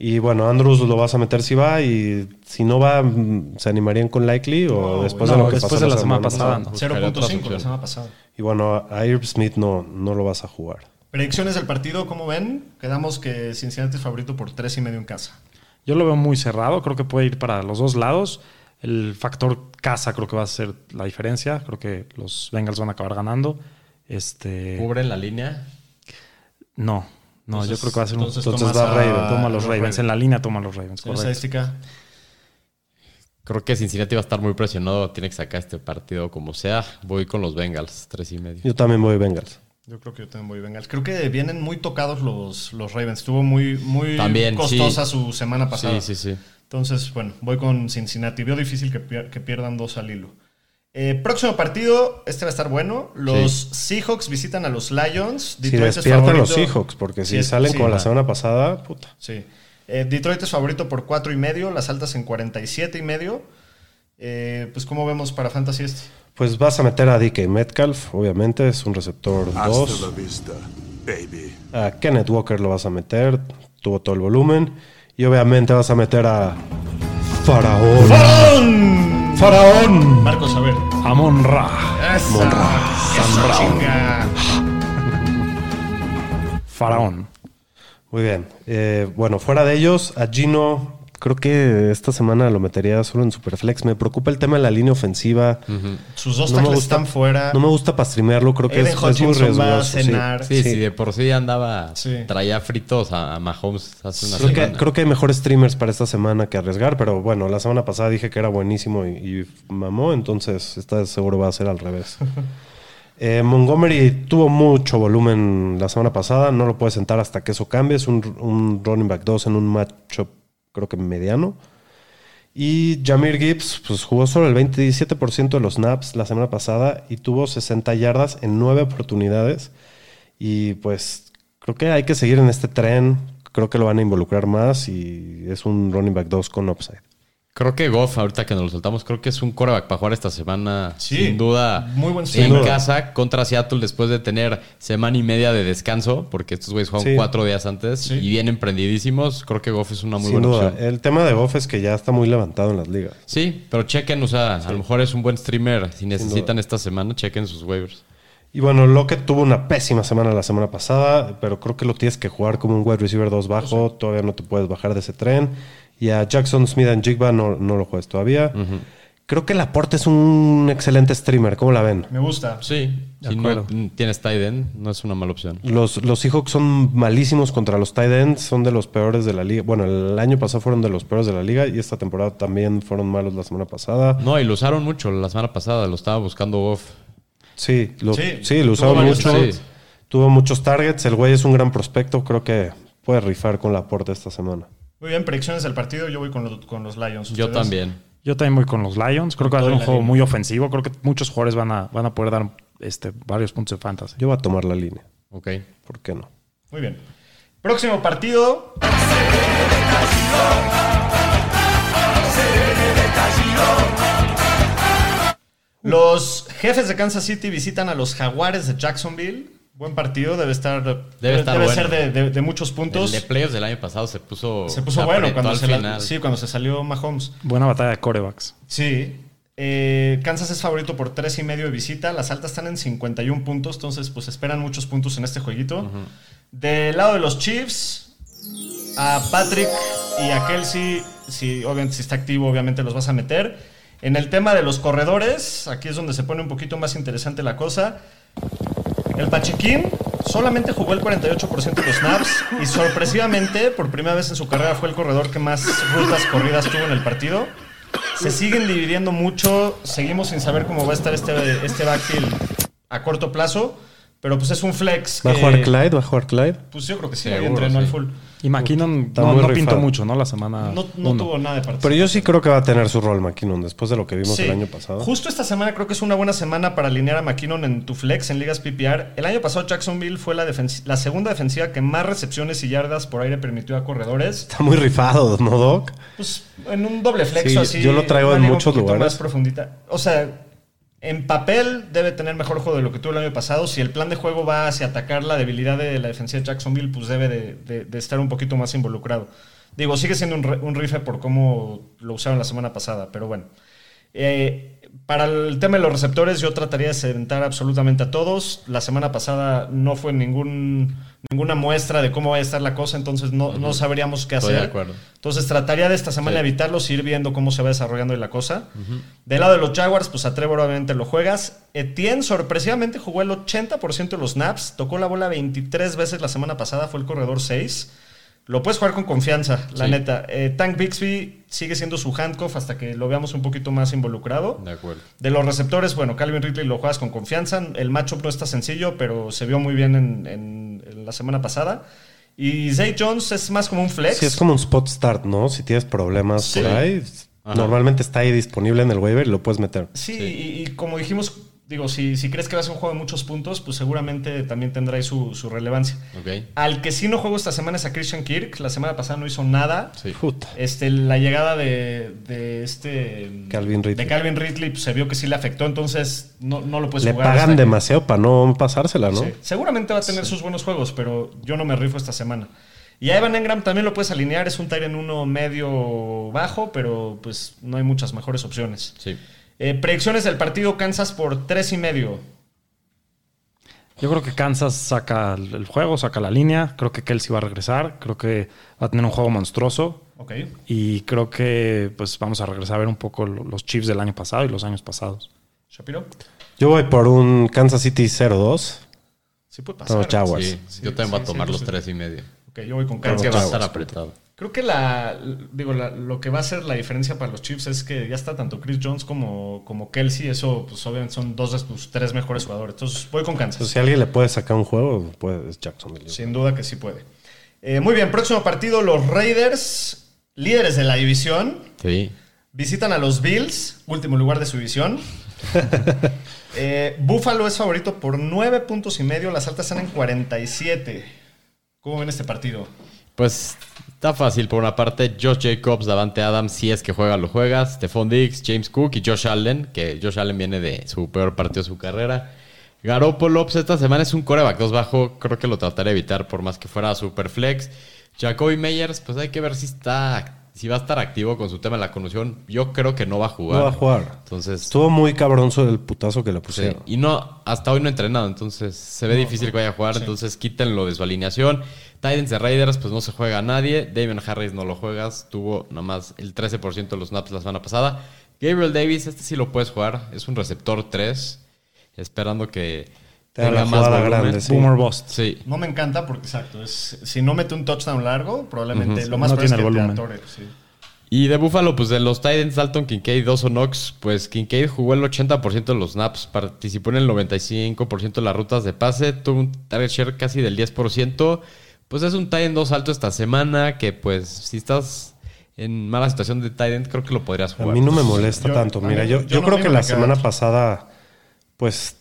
Y bueno, Andrews lo vas a meter si va y si no va, mm, ¿se animarían con Likely o No, después no, de lo que después pasó de la semana pasada, no. Buscaría otras 0.5 la semana pasada. Y bueno, a Irv Smith no, no lo vas a jugar. Predicciones del partido, ¿cómo ven? Quedamos que Cincinnati es favorito por 3 y medio en casa. Yo lo veo muy cerrado, creo que puede ir para los dos lados. El factor casa creo que va a ser la diferencia. Creo que los Bengals van a acabar ganando. Este, ¿Cubren la línea? no, no, yo creo que va a ser un entonces va a- Ravens. toma los Ravens. En la línea toma los Ravens, correcto. estadística. Creo que Cincinnati va a estar muy presionado. Tiene que sacar este partido como sea. Voy con los Bengals, tres y medio. Yo también voy Bengals. Yo creo que yo también voy Bengals. Creo que vienen muy tocados los, los Ravens. Estuvo muy, muy También, costosa sí. su semana pasada. Sí, sí, sí. Entonces, bueno, voy con Cincinnati. Veo difícil que, pier- que pierdan dos al hilo. Eh, próximo partido, este va a estar bueno. Los Seahawks visitan a los Lions. Si Detroit es despiertan los favorito. Seahawks, porque si Sí, es- salen sí, como la semana pasada, puta. Sí. Eh, Detroit es favorito por 4 y medio, las altas en 47 y medio. Eh, pues, ¿cómo vemos para Fantasy este? Pues vas a meter a DK Metcalf, obviamente, es un receptor Hasta 2. la vista, baby. A Kenneth Walker lo vas a meter, tuvo todo el volumen. Y obviamente vas a meter a Faraón. ¡Faraón! ¡Faraón! Marcos, a ver. Amon Ra. ¡Esa chinga! Faraón. Muy bien. Eh, bueno, fuera de ellos, a Gino, creo que esta semana lo metería solo en Superflex. Me preocupa el tema de la línea ofensiva. Sus dos No me tackles gusta- están fuera. No me gusta pastrimearlo, creo que es, es muy riesgoso. va a sí. cenar. Sí, Sí. sí, de por sí andaba. Sí. Traía fritos a, a Mahomes hace una Creo que, semana. creo que hay mejores streamers para esta semana que arriesgar, pero bueno, la semana pasada dije que era buenísimo y, y mamó, entonces esta seguro va a ser al revés. Eh, Montgomery tuvo mucho volumen la semana pasada, no lo puedes sentar hasta que eso cambie, es un, un running back 2 en un matchup creo que mediano. Y Jamir Gibbs pues, jugó solo el 27% de los snaps la semana pasada y tuvo 60 yardas en 9 oportunidades. Y pues creo que hay que seguir en este tren. Creo que lo van a involucrar más y es un running back 2 con upside. Creo que Goff, ahorita que nos lo soltamos, creo que es un coreback para jugar esta semana. Sí, sin duda. muy buen En casa contra Seattle después de tener semana y media de descanso, porque estos güeyes juegan Sí. cuatro días antes Sí. y vienen prendidísimos. Creo que Goff es una muy Sin buena duda. opción. El tema de Goff es que ya está muy levantado en las ligas. Sí, pero chequen, o sea, a lo mejor es un buen streamer. Si necesitan esta semana, chequen sus waivers. Y bueno, Lockett tuvo una pésima semana la semana pasada, pero creo que lo tienes que jugar como un wide receiver 2 bajo. Todavía no te puedes bajar de ese tren. Y a Jackson Smith and Jigba no, no lo juegues todavía. Creo que Laporte es un excelente streamer. ¿Cómo la ven? Me gusta. Sí, De si no acuerdo. tienes tight end, no es una mala opción. Los, los Seahawks son malísimos contra los tight ends, son de los peores de la liga. Bueno, el año pasado fueron de los peores de la liga y esta temporada también fueron malos la semana pasada. No, y lo usaron mucho la semana pasada, lo estaba buscando Goff. Sí, lo, Sí, sí, lo usaron mucho. Tuvo muchos targets. El güey es un gran prospecto. Creo que puede rifar con Laporte esta semana. Muy bien, predicciones del partido. Yo voy con los, con los Lions. Yo también. Yo también voy con los Lions. Creo que va a ser un juego línea. muy ofensivo. Creo que muchos jugadores van a, van a poder dar este, varios puntos de fantasy. Yo voy a tomar la línea. Ok. ¿Por qué no? Muy bien. Próximo partido. Los jefes de Kansas City visitan a los Jaguares de Jacksonville. Buen partido, debe estar. Debe, estar debe bueno. ser de, de- de muchos puntos. El de playoffs del año pasado se puso. se puso bueno cuando se, la- sí, cuando se salió Mahomes. Buena batalla de corebacks. Sí. Eh, Kansas es favorito por tres y medio de visita. Las altas están en 51 puntos, entonces pues esperan muchos puntos en este jueguito. Del lado de los Chiefs, a Patrick y a Kelsey, si, obviamente, si está activo, obviamente los vas a meter. En el tema de los corredores, aquí es donde se pone un poquito más interesante la cosa. El Pachequín solamente jugó el 48% de los snaps y sorpresivamente, por primera vez en su carrera, fue el corredor que más rutas corridas tuvo en el partido. Se siguen dividiendo mucho, seguimos sin saber cómo va a estar este, este backfield a corto plazo, pero pues es un flex. ¿Va a jugar Clyde? ¿Va a jugar Clyde? Pues yo creo que sí, Seguro, ahí entrenó al sí. full. Y McKinnon Está no, muy no pintó rifado. mucho, ¿no? La semana. No, no uno. tuvo nada de participación. Pero yo sí creo que va a tener su rol McKinnon después de lo que vimos Sí. el año pasado. Justo esta semana creo que es una buena semana para alinear a McKinnon en tu flex en ligas PPR. El año pasado Jacksonville fue la, defensi- la segunda defensiva que más recepciones y yardas por aire permitió a corredores. Está muy rifado, ¿no, Doc? Pues en un doble flex Sí, o así. yo lo traigo una en liga un muchos poquito lugares. Más profundita. O sea, en papel debe tener mejor juego de lo que tuvo el año pasado. Si el plan de juego va hacia atacar la debilidad de la defensiva de Jacksonville, pues debe de, estar un poquito más involucrado. Digo, sigue siendo un, un rife por cómo lo usaron la semana pasada, pero bueno. Eh, para el tema de los receptores, yo trataría de sentar absolutamente a todos. La semana pasada no fue ningún, ninguna muestra de cómo va a estar la cosa, entonces no, no sabríamos qué Estoy hacer. de acuerdo. Entonces trataría de esta semana Sí. evitarlos y ir viendo cómo se va desarrollando la cosa. Del lado de los Jaguars, pues a Trevor obviamente lo juegas. Etienne sorpresivamente jugó el 80% de los snaps, tocó la bola 23 veces la semana pasada, fue el corredor 6. Lo puedes jugar con confianza, la Sí. neta. Eh, Tank Bixby sigue siendo su handcuff hasta que lo veamos un poquito más involucrado. De acuerdo. De los receptores, bueno, Calvin Ridley lo juegas con confianza. El matchup no está sencillo, pero se vio muy bien en, en- en la semana pasada. Y Zay Jones es más como un flex. Sí, es como un spot start, ¿no? Si tienes problemas Sí. por ahí, Ajá. normalmente está ahí disponible en el waiver y lo puedes meter. Sí, Sí. Y, y como dijimos, digo, si, si crees que va a ser un juego de muchos puntos, pues seguramente también tendrá ahí su, su relevancia. Al que sí no juego esta semana es a Christian Kirk. La semana pasada no hizo nada. Sí. Puta. Este, la llegada de, de este Calvin Ridley. de Calvin Ridley pues, se vio que sí le afectó, entonces no, no lo puedes Le jugar. pagan hasta que- demasiado para no pasársela, ¿no? Sí. Seguramente va a tener sus buenos juegos, pero yo no me rifo esta semana. Y a Evan Engram también lo puedes alinear, es un en uno medio bajo, pero pues no hay muchas mejores opciones. Sí. Eh, predicciones del partido Kansas por tres y medio. Yo creo que Kansas saca el juego, saca la línea. Creo que Kelsey va a regresar. Creo que va a tener un juego monstruoso. Ok. Y creo que pues vamos a regresar a ver un poco lo- los Chiefs del año pasado y los años pasados. Shapiro. Yo voy por un Kansas City 0-2. Sí puede pasar. Los Jaguars. Sí, Sí, yo también voy a tomar sí, los sí. tres y medio. Ok, yo voy con Creo Kansas. que va a estar apretado. Creo que la, digo, la- lo que va a ser la diferencia para los Chiefs es que ya está tanto Chris Jones como, como Kelsey. Eso, pues obviamente son dos de sus tres mejores jugadores. Entonces voy con Kansas. Entonces, si alguien le puede sacar un juego, puede, es Jacksonville. Sin duda que sí puede. Eh, muy bien, próximo partido, los Raiders, líderes de la división, Sí. visitan a los Bills, último lugar de su división. Eh, Buffalo es favorito por nueve puntos y medio, las altas están en 47. ¿Cómo ven este partido? Pues está fácil. Por una parte, Josh Jacobs, Davante Adams, si es que juega, lo juegas. Stephon Diggs, James Cook y Josh Allen, que Josh Allen viene de su peor partido de su carrera. Garoppolo, pues esta semana es un coreback 2 bajo. Creo que lo trataré de evitar por más que fuera super flex. Jacoby Meyers, pues hay que ver si está si va a estar activo con su tema de la conmoción. Yo creo que no va a jugar. No va a jugar. Entonces, Estuvo muy cabrón sobre el putazo que le Sí, pusieron. Y no, hasta hoy no ha entrenado, entonces se ve difícil que vaya a jugar, entonces quítenlo de su alineación. Titans de Raiders, pues no se juega a nadie. David Harris no lo juegas, tuvo nomás el 13% de los snaps la semana pasada. Gabriel Davis, este sí lo puedes jugar, es un receptor 3, esperando que Te tenga la más volumen. grande, sí. Boomer Bust. Sí, No me encanta porque, exacto, es, si no mete un touchdown largo, probablemente lo más No probable tiene es que el te volumen. atore, sí. Y de Buffalo, pues de los Titans, Dalton Kincaid, Dawson Knox, pues Kincaid jugó el 80% de los snaps, participó en el 95% de las rutas de pase, tuvo un target share casi del 10%. Pues es un Titan 2 alto esta semana que pues si estás en mala situación de Titan, creo que lo podrías A jugar. mí no me molesta Yo- tanto. a mí- Mira, yo, yo yo no creo que la a quedar. semana pasada, pues,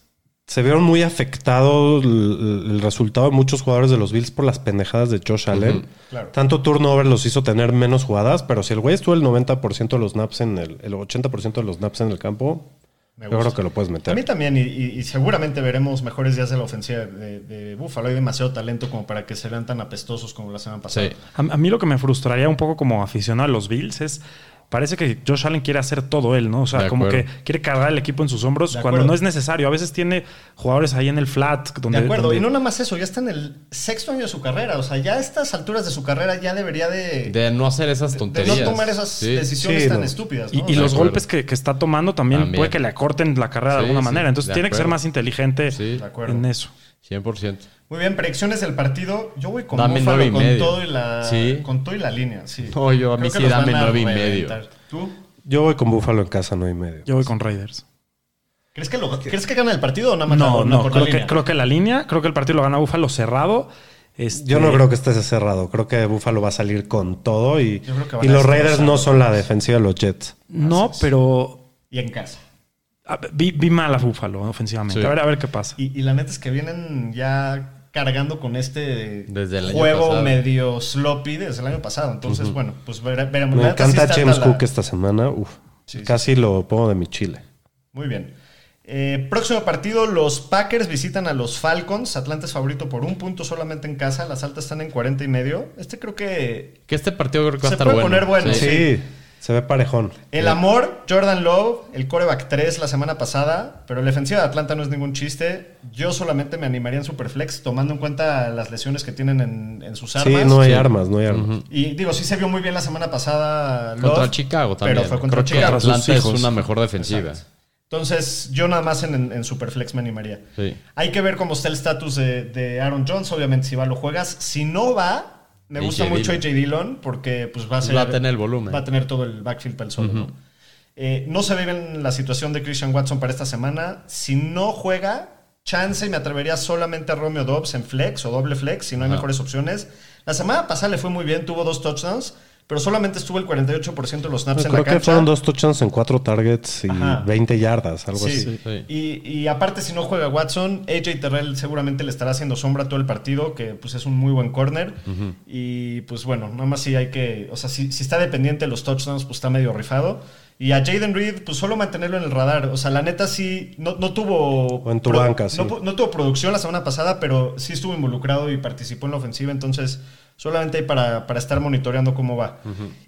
se vieron muy afectados el, el resultado de muchos jugadores de los Bills por las pendejadas de Josh Allen. claro. Tanto turnover los hizo tener menos jugadas, pero si el güey estuvo el 90% de los snaps en el, el 80% de los snaps en el campo, Me Yo creo que lo puedes meter. A mí también, y, y- y seguramente veremos mejores días de la ofensiva de, de Buffalo. Hay demasiado talento como para que se vean tan apestosos como la semana pasada. Sí. A, a mí lo que me frustraría un poco como aficionado a los Bills es. Parece que Josh Allen quiere hacer todo él, ¿no? O sea, De como que quiere cargar el equipo en sus hombros De cuando acuerdo. no es necesario. A veces tiene jugadores ahí en el flat. Donde, De acuerdo, donde- y no nada más eso, ya está en el sexto año de su carrera. O sea, ya a estas alturas de su carrera ya debería de, De no hacer esas de tonterías. no tomar esas Sí. decisiones Sí, tan no. estúpidas. Y, ¿no? y los acuerdo. golpes que, que está tomando también, También. puede que le acorten la carrera de alguna sí, manera. Entonces de tiene que ser más inteligente Sí. De acuerdo. en eso. 100%. Muy bien, predicciones del partido. Yo voy con Dame Buffalo nueve y con medio. todo y la Sí. con todo y la línea, sí. No, yo a mí Creo sí dame nueve y medio. ¿Tú? Yo voy con Buffalo en casa, no y medio. Yo voy con Raiders. ¿Crees que, lo, ¿Crees que gana el partido o nada más No, no, por la creo que, línea? creo que la línea, creo que el partido lo gana Búfalo cerrado. Este, Yo no creo que esté cerrado. Creo que Buffalo va a salir con todo y, y los. Raiders no son la defensiva de los Jets. No, pero Y en casa. vi, vi mal a Búfalo ofensivamente. Sí. A ver, a ver qué pasa. Y, y la neta es que vienen ya cargando con este Desde el juego pasado. medio sloppy desde el año pasado. Entonces, bueno, pues vere- veremos. Me sí encanta James la- Cook esta semana. Uf, Sí, sí, casi lo pongo de mi chile. Muy bien. Eh, próximo partido, los Packers visitan a los Falcons. Atlanta es favorito por un punto solamente en casa. Las altas están en 40 y medio. Este creo que Que este partido creo que va a Se estar puede bueno. poner bueno, Sí. Se ve parejón. El amor, Jordan Love, el coreback 3 la semana pasada, pero la defensiva de Atlanta no es ningún chiste. Yo solamente me animaría en Superflex, tomando en cuenta las lesiones que tienen en, en sus armas. Sí, no hay Sí. armas, no hay armas. Y digo, sí se vio muy bien la semana pasada. Contra Love, Chicago también. Pero fue contra creo Chicago. que Atlanta es una mejor defensiva. Exacto. Entonces, yo nada más en, en- en Superflex me animaría. Sí. Hay que ver cómo está el estatus de, de Aaron Jones. Obviamente, si va, lo juegas. Si no va, me gusta AJ mucho. AJ Dillon porque pues, va a ser. va a tener el volumen. Va a tener todo el backfield para el solo. ¿no? Eh, no se ve bien la situación de Christian Watson para esta semana. Si no juega, chance y me atrevería solamente a Romeo Dobbs en flex o doble flex si no hay mejores opciones. La semana pasada le fue muy bien, tuvo dos touchdowns, pero solamente estuvo el 48% de los snaps en Creo la que cancha. fueron dos touchdowns en cuatro targets y Ajá. 20 yardas, algo Sí. así. Sí. Y, y aparte, si no juega Watson, AJ Terrell seguramente le estará haciendo sombra todo el partido, que pues es un muy buen corner. Y pues bueno, nada más si hay que. O sea, si, si está dependiente de los touchdowns, pues está medio rifado. Y a Jaden Reed, pues solo mantenerlo en el radar. O sea, la neta sí, no, no tuvo. O en tu banca, sí. no tuvo producción la semana pasada, pero sí estuvo involucrado y participó en la ofensiva. Entonces, solamente hay para, para estar monitoreando cómo va.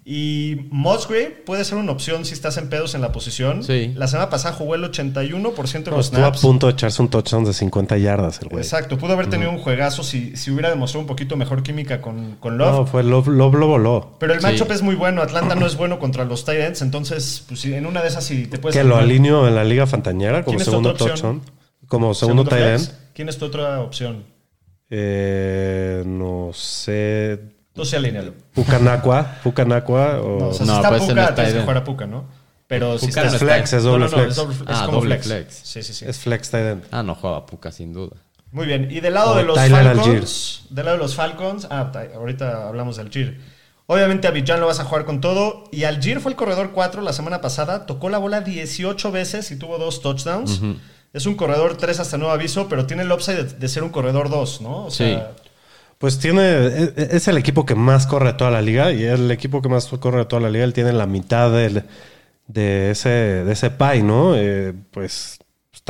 Y Musgrave puede ser una opción si estás en pedos en la posición. Sí. La semana pasada jugó el 81% de No, los estuvo a snaps. punto de echarse un touchdown de 50 yardas el güey. Exacto, pudo haber tenido un juegazo si, si hubiera demostrado un poquito mejor química con, con Love. No, fue Love, Love lo voló. Pero el Sí. matchup es muy bueno. Atlanta no es bueno contra los tight ends. Entonces, pues en una de esas sí te puedes. Que lo alineo en la liga fantañera como ¿Quién es tu segundo touchdown. Como segundo, tight flex. end. ¿Quién es tu otra opción? Eh, no sé. Tú sí alínealo. Pucanacua. Pucanacua o... No, o sea, No, si está pues no Puka, tienes que jugar a Puka, ¿no? Pero si está no es flex, es doble no, no, no, flex. es, doble, es Ah, como doble flex. flex. Sí, sí, sí. Es flex tight end. Ah, no juega Puka, sin duda. Muy bien. Y del lado O de los Tyler Falcons. Del lado de los Falcons. Ah, ahorita hablamos del Gir. Obviamente a Bijan lo vas a jugar con todo. Y Algir fue el corredor 4 la semana pasada. Tocó la bola 18 veces y tuvo dos touchdowns. Es un corredor 3 hasta nuevo aviso, pero tiene el upside de, de ser un corredor 2, ¿no? O sea, Pues tiene, es, es el equipo que más corre de toda la liga y el equipo que más corre de toda la liga, él tiene la mitad del- de, ese, de ese pie, ¿no? Eh, pues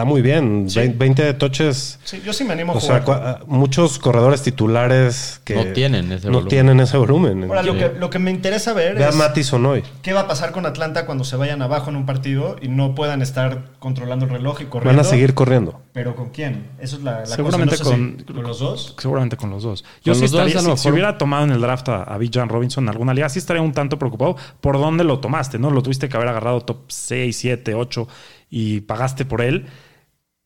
está muy bien. Sí. Vein- 20 de toches. sí, yo sí me animo a O sea, cua- muchos corredores titulares que No tienen ese no volumen. tienen ese volumen. Ahora, lo que, lo que me interesa ver Ve a es Mattison hoy. qué va a pasar con Atlanta cuando se vayan abajo en un partido y no puedan estar controlando el reloj y corriendo. Van a seguir corriendo. ¿Pero con quién? Eso es la, la Seguramente cosa. No sé con- si- con los dos. Seguramente con los dos. Yo sí dos, estaría, a si, si hubiera tomado en el draft a, a Bijan Robinson en alguna liga, sí estaría un tanto preocupado por dónde lo tomaste, ¿no? Lo tuviste que haber agarrado top 6, 7, 8 y pagaste por él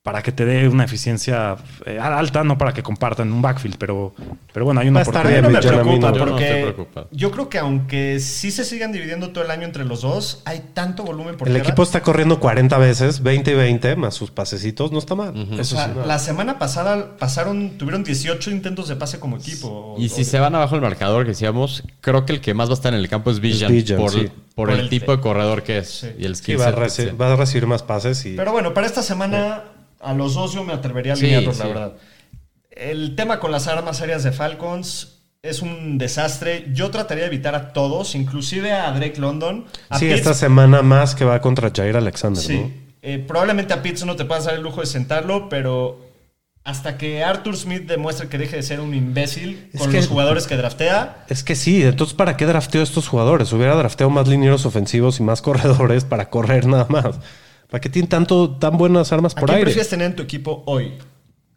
para que te dé una eficiencia eh, alta, no para que compartan un backfield, pero, pero bueno, hay una mí bien, no me preocupa. Yo no porque yo creo que aunque sí se sigan dividiendo todo el año entre los dos, hay tanto volumen por El tierra. equipo está corriendo 40 veces, 20 y 20, más sus pasecitos, no está mal. O Eso sea, sí. la semana pasada pasaron, tuvieron 18 intentos de pase como equipo. Y O- si o- se van abajo el marcador que decíamos, creo que el que más va a estar en el campo es Villan. Villan, por, sí. por Por el, el- tipo de corredor que es. Sí. Y el skill va, a set. reci- sí. va a recibir más pases y Pero bueno, para esta semana, a los dos yo me atrevería a Sí, alinearlos, la sí. verdad. El tema con las armas aéreas de Falcons es un desastre. Yo trataría de evitar a todos, inclusive a Drake London. A sí, Pitts- esta semana más que va contra Jair Alexander, Sí. ¿no? Eh, probablemente a Pitts no te puedas dar el lujo de sentarlo, pero hasta que Arthur Smith demuestre que deje de ser un imbécil Es con que- los jugadores que draftea, Es que sí, entonces ¿para qué drafteó estos jugadores? Hubiera drafteado más linieros ofensivos y más corredores para correr nada más. ¿Para qué tienen tanto, tan buenas armas ¿a por quién aire? prefieres tener en tu equipo hoy?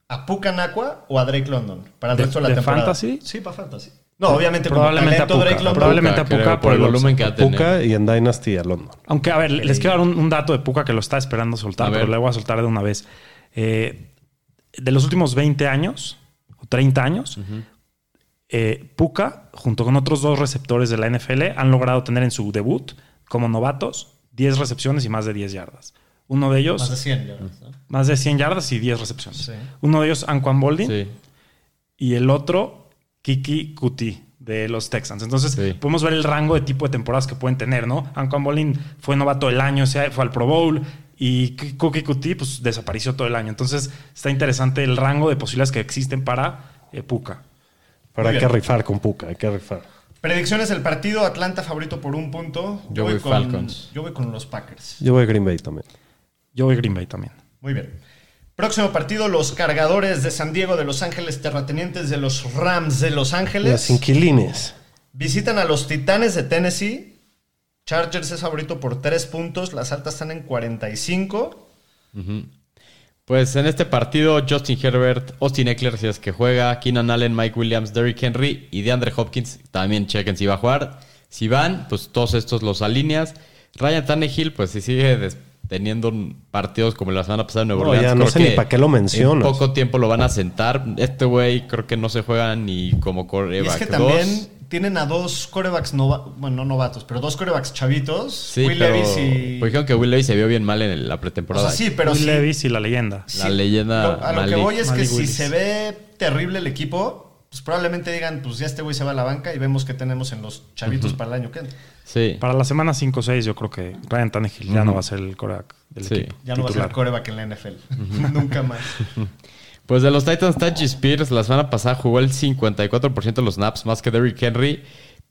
¿A Puka Nakua o a Drake London? Para el ¿De- resto de la de temporada. fantasy? Sí, para fantasy. No, obviamente Probablemente a talento Puka. Drake London. Probablemente a Puka por por el volumen que va a tener. Puka y en Dynasty a London. Aunque, a ver, les quiero dar un, un dato de Puka que lo está esperando soltar, A ver. pero le voy a soltar de una vez. Eh, de los últimos 20 años o 30 años, eh, Puka, junto con otros dos receptores de la NFL, han logrado tener en su debut como novatos 10 recepciones y más de 10 yardas. Uno de ellos, Más de 100 yardas, ¿no? más de 100 yardas y 10 recepciones. Sí. Uno de ellos, Anquan Boldin, Sí. y el otro, Kiki Kuti de los Texans. Entonces, Sí. podemos ver el rango de tipo de temporadas que pueden tener, ¿no? Anquan Bolin fue novato del año, o sea, fue al Pro Bowl. Y Kiki Kuti, pues desapareció todo el año. Entonces, está interesante el rango de posibilidades que existen para eh, Puka. Pero Muy hay que rifar con Puka, hay que rifar. Predicciones del partido, Atlanta favorito por un punto. Yo voy con, Falcons. Yo voy con los Packers. Yo voy a Green Bay también. Yo voy Green Bay también. Muy bien. Próximo partido, los cargadores de San Diego de Los Ángeles, terratenientes de los Rams de Los Ángeles. Las inquilines. Visitan a los Titanes de Tennessee. Chargers es favorito por 3 puntos. Las altas están en 45. Pues en este partido, Justin Herbert, Austin Eckler, si es que juega, Keenan Allen, Mike Williams, Derrick Henry y DeAndre Hopkins, también chequen si va a jugar. Si van, pues todos estos los alineas. Ryan Tannehill, pues si sigue teniendo partidos como la semana pasada en Nueva No, Orleans. ya no creo sé ni para qué lo mencionas. En poco tiempo lo van a sentar. Este güey creo que no se juega ni como Y coreback. es que también tienen a dos corebacks, nova- bueno, no novatos, pero dos corebacks chavitos. Sí, Will pero Levis y. pues dijeron que Will Levis se vio bien mal en la o pretemporada. sea, sí, pero Will sí. Levis y la leyenda. La leyenda lo- a lo que voy es que Malik si Willis. se ve terrible el equipo, pues probablemente digan, pues ya este güey se va a la banca y vemos que tenemos en los chavitos para el año que entra. Sí. Para la semana 5 o 6, yo creo que Ryan Tannehill ya no va a ser el coreback del Sí. equipo. Ya no va a ser coreback en la NFL. Nunca más. Pues de los Titans, Taji Spears la semana pasada jugó el 54% de los snaps más que Derrick Henry,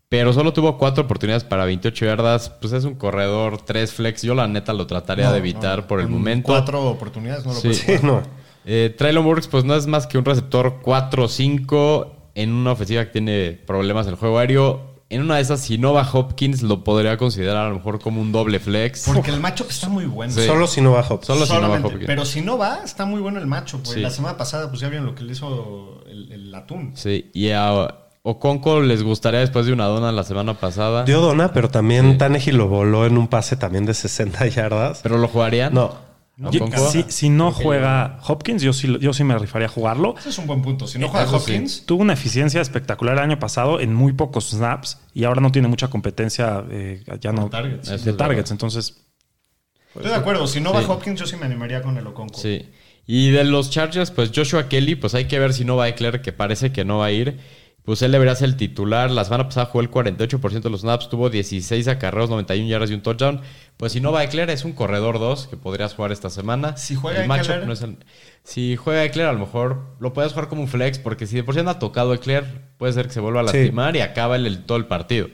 pero solo tuvo cuatro oportunidades para 28 yardas. Pues es un corredor, tres flex. Yo la neta lo trataría No, de evitar no, por el momento. Cuatro oportunidades, no lo Sí. puedes Sí, no. Eh, Traylon Burks, pues no es más que un receptor 4-5 en una ofensiva que tiene problemas en el juego aéreo. En una de esas, si no va Hopkins, lo podría considerar a lo mejor como un doble flex. Porque el macho está muy bueno. Sí. Solo si no va Hopkins. Solo si no va. Hopkins. Pero si no va, está muy bueno el macho. Pues Sí. la semana pasada, pues ya vieron lo que le hizo el, el atún. Sí, y a Oconco les gustaría después de una dona la semana pasada. Dio dona, pero también Tannehill lo voló en un pase también de 60 yardas. ¿Pero lo jugarían? No. Yo- si, si no juega Hopkins, yo sí, yo sí me rifaría a jugarlo. Ese es un buen punto. Si no juega Eso sí. Hopkins, Tuvo una eficiencia espectacular el año pasado en muy pocos snaps y ahora no tiene mucha competencia eh, ya no, targets. de Eso targets. Entonces, estoy de acuerdo. Si no va Sí. Hopkins, yo sí me animaría con el Oconco. Sí. Y de los Chargers, pues Joshua Kelly, pues hay que ver si no va a Eckler, que parece que no va a ir. Pues él debería ser el titular. La semana pasada jugó el 48% de los snaps, tuvo 16 acarreos, 91 yardas y un touchdown. Pues si no va Eckler, es un corredor 2 que podrías jugar esta semana. Si juega el no es el- Si juega Eckler, a lo mejor lo puedes jugar como un flex, porque si de por sí anda tocado Eckler, puede ser que se vuelva a Sí. lastimar y acaba el, el- todo el partido.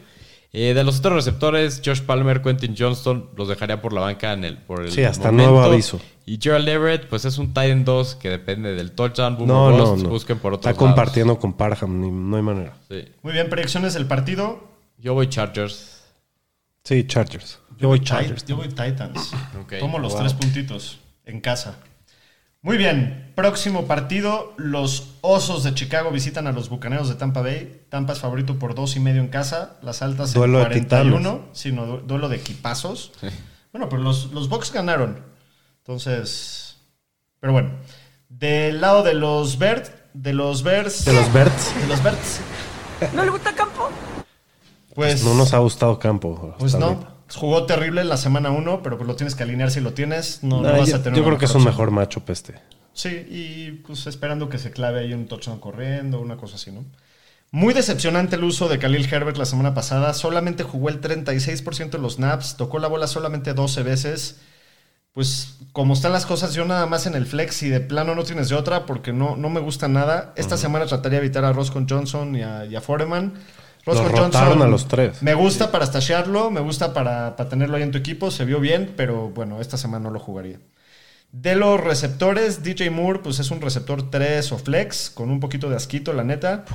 Eh, de los otros receptores, Josh Palmer, Quentin Johnston, los dejaría por la banca en el, por el Sí, hasta momento. nuevo aviso. Y Gerald Everett, pues es un Titan 2 que depende del touchdown. Boomer No, no, no. Busquen por otros Está compartiendo con Parham, ni- no hay manera. Sí. Muy bien, predicciones del partido. Yo voy Chargers. Sí, Chargers. Yo voy Chargers. Yo voy Titans. Tomo los Wow. tres puntitos en casa. Muy bien, próximo partido. Los Osos de Chicago visitan a los Bucaneros de Tampa Bay. Tampa es favorito por dos y medio en casa. Las altas Duelo de en 41. titanes. Sí, no, du- duelo de equipazos. Bueno, pero los, los Bucks ganaron. Entonces, pero bueno. Del lado de los Bears, de los Bears, De los Birds, de los Bears. ¿No le gusta campo? Pues no nos ha gustado campo. Pues no. ahorita. Jugó terrible en la semana 1, pero pues lo tienes que alinear si lo tienes. No, vas yo a tener yo creo que es un mejor macho peste. Sí, y pues esperando que se clave ahí un touchdown corriendo, una cosa así, ¿no? Muy decepcionante el uso de Khalil Herbert la semana pasada. Solamente jugó el 36% de los snaps, tocó la bola solamente 12 veces. Pues como están las cosas, yo nada más en el flex y de plano no tienes de otra porque no, no me gusta nada. Esta semana trataría de evitar a Roscoe Johnson y a, y a Foreman. Roscoe Los rotaron a los tres. Me gusta para stashearlo, me gusta para, para tenerlo ahí en tu equipo. Se vio bien, pero bueno, esta semana no lo jugaría. De los receptores, DJ Moore, pues es un receptor 3 o flex, con un poquito de asquito, la neta.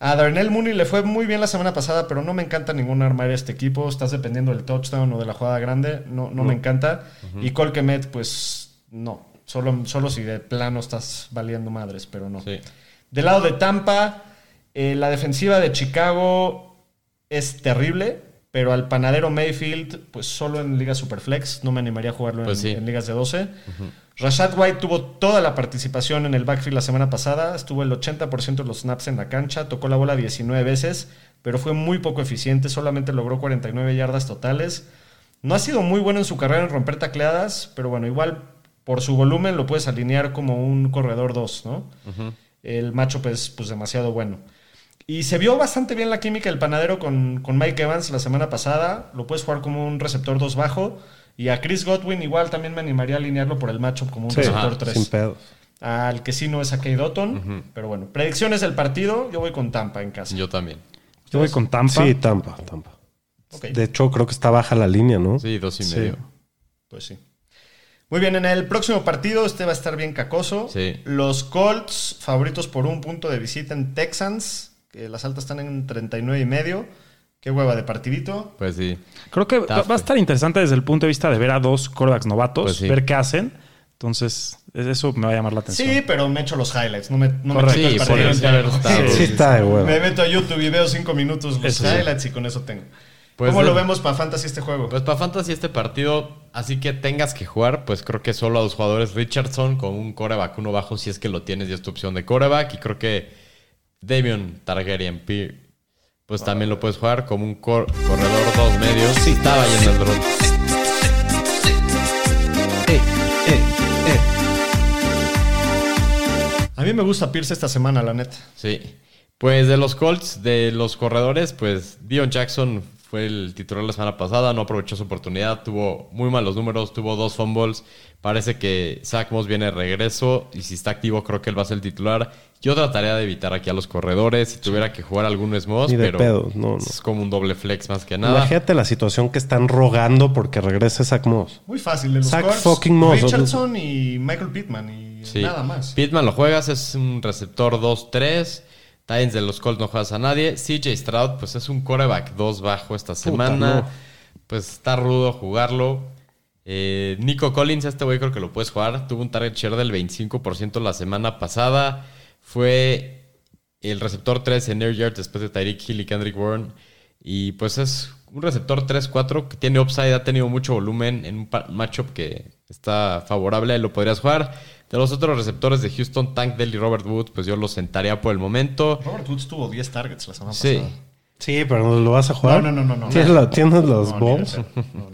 A Darnell Mooney le fue muy bien la semana pasada, pero no me encanta ningún arma de este equipo. Estás dependiendo del touchdown o de la jugada grande. No, no, me encanta. Y Colquemet, pues no. Solo, solo si de plano estás valiendo madres, pero no. Sí. Del lado de Tampa, eh, la defensiva de Chicago es terrible, pero al panadero Mayfield, pues solo en ligas Superflex, no me animaría a jugarlo Pues en, sí. en ligas de 12. Rashad White tuvo toda la participación en el backfield la semana pasada, estuvo el 80% de los snaps en la cancha, tocó la bola 19 veces, pero fue muy poco eficiente, solamente logró 49 yardas totales. No ha sido muy bueno en su carrera en romper tacleadas, pero bueno, igual por su volumen lo puedes alinear como un corredor 2, ¿no? El matchup es pues demasiado bueno. Y se vio bastante bien la química del panadero con, con Mike Evans la semana pasada. Lo puedes jugar como un receptor 2 bajo. Y a Chris Godwin igual también me animaría a alinearlo por el matchup como un Sí, receptor Ajá, 3. sin pedos. Al que sí no es a Kate Dotton. Pero bueno, predicciones del partido. Yo voy con Tampa en casa. Yo también. Yo voy con Tampa. Sí, Tampa, Tampa. De hecho, creo que está baja la línea, ¿no? Sí, dos y Sí. medio. pues sí. Muy bien, en el próximo partido este va a estar bien cacoso. Sí. Los Colts, favoritos por un punto de visita en Texans. Que las altas están en 39 y medio. Qué hueva de partidito. Pues sí. Creo que va a estar interesante desde el punto de vista de ver a dos quarterbacks novatos, Pues sí. ver qué hacen. Entonces, eso me va a llamar la atención. Sí, pero me echo los highlights. No me, no me checo el Sí, partido. Sí está de huevo. Me meto a YouTube y veo cinco minutos los Eso sí. highlights y con eso tengo. Pues ¿Cómo de- lo vemos para Fantasy este juego? Pues para Fantasy este partido, así que tengas que jugar, pues creo que solo a los jugadores Richardson con un coreback uno bajo si es que lo tienes y es tu opción de coreback. Y creo que Damian Targaryen Pe- pues también lo puedes jugar como un cor- corredor dos medios. Sí, estaba en el drone. a mí me gusta Pierce esta semana, la neta. Sí. Pues de los Colts, de los corredores, pues Dion Jackson fue el titular la semana pasada, no aprovechó su oportunidad, tuvo muy malos números, tuvo dos fumbles. Parece que Zach Moss viene de regreso y si está activo creo que él va a ser el titular. Yo trataría de evitar aquí a los corredores si tuviera que jugar algún es Moss, Ni de pero pedo, no, no. es como un doble flex más que nada. Imagínate la situación que están rogando porque regrese Zach Moss. Muy fácil. De los Zach fucking Moss. Richardson y Michael Pittman y Sí. nada más. Pittman lo juegas, es un receptor 2-3. Titans de los Colts no juegas a nadie. CJ Stroud, pues es un coreback 2 bajo esta semana. no. Pues está rudo jugarlo. Eh, Nico Collins, este güey creo que lo puedes jugar. Tuvo un target share del 25% la semana pasada. Fue el receptor 3 en Air Yards después de Tyreek Hill y Kendrick Warren. Y pues es un receptor 3-4 que tiene upside, ha tenido mucho volumen en un matchup que está favorable, lo podrías jugar. De los otros receptores de Houston, Tank Dell y Robert Wood, pues yo los sentaría por el momento. Robert Woods tuvo 10 targets la semana Sí. pasada. Sí, pero ¿lo vas a jugar? No, no, no, no, no. ¿Tienes, la- tienes los No, balls? No.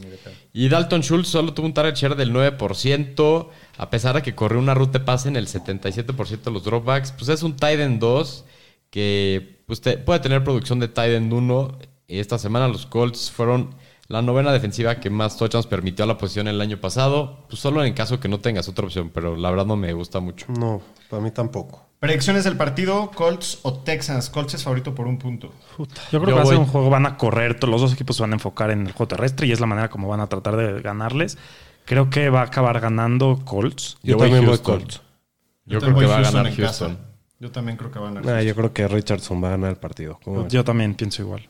Y Dalton Schultz solo tuvo un target share del 9%, a pesar de que corrió una ruta de pase en el 77% de los dropbacks. Pues es un tight end 2 que pues, te- puede tener producción de tight end 1. Esta semana los Colts fueron la novena defensiva que más touchdowns permitió a la posición el año pasado. Pues solo en caso que no tengas otra opción, pero la verdad no me gusta mucho. No, para mí tampoco. Predicciones del partido: Colts o Texans. Colts es favorito por un punto. Yo creo Yo que va a ser un juego, van a correr, todos los dos equipos se van a enfocar en el juego terrestre y es la manera como van a tratar de ganarles. Creo que va a acabar ganando Colts. Yo, Yo voy también voy. Colts. Yo, creo que va a ganar casa. Houston. Yo también creo que van a ganar. Ah, yo creo que Richardson va a ganar el partido. Yo también pienso igual.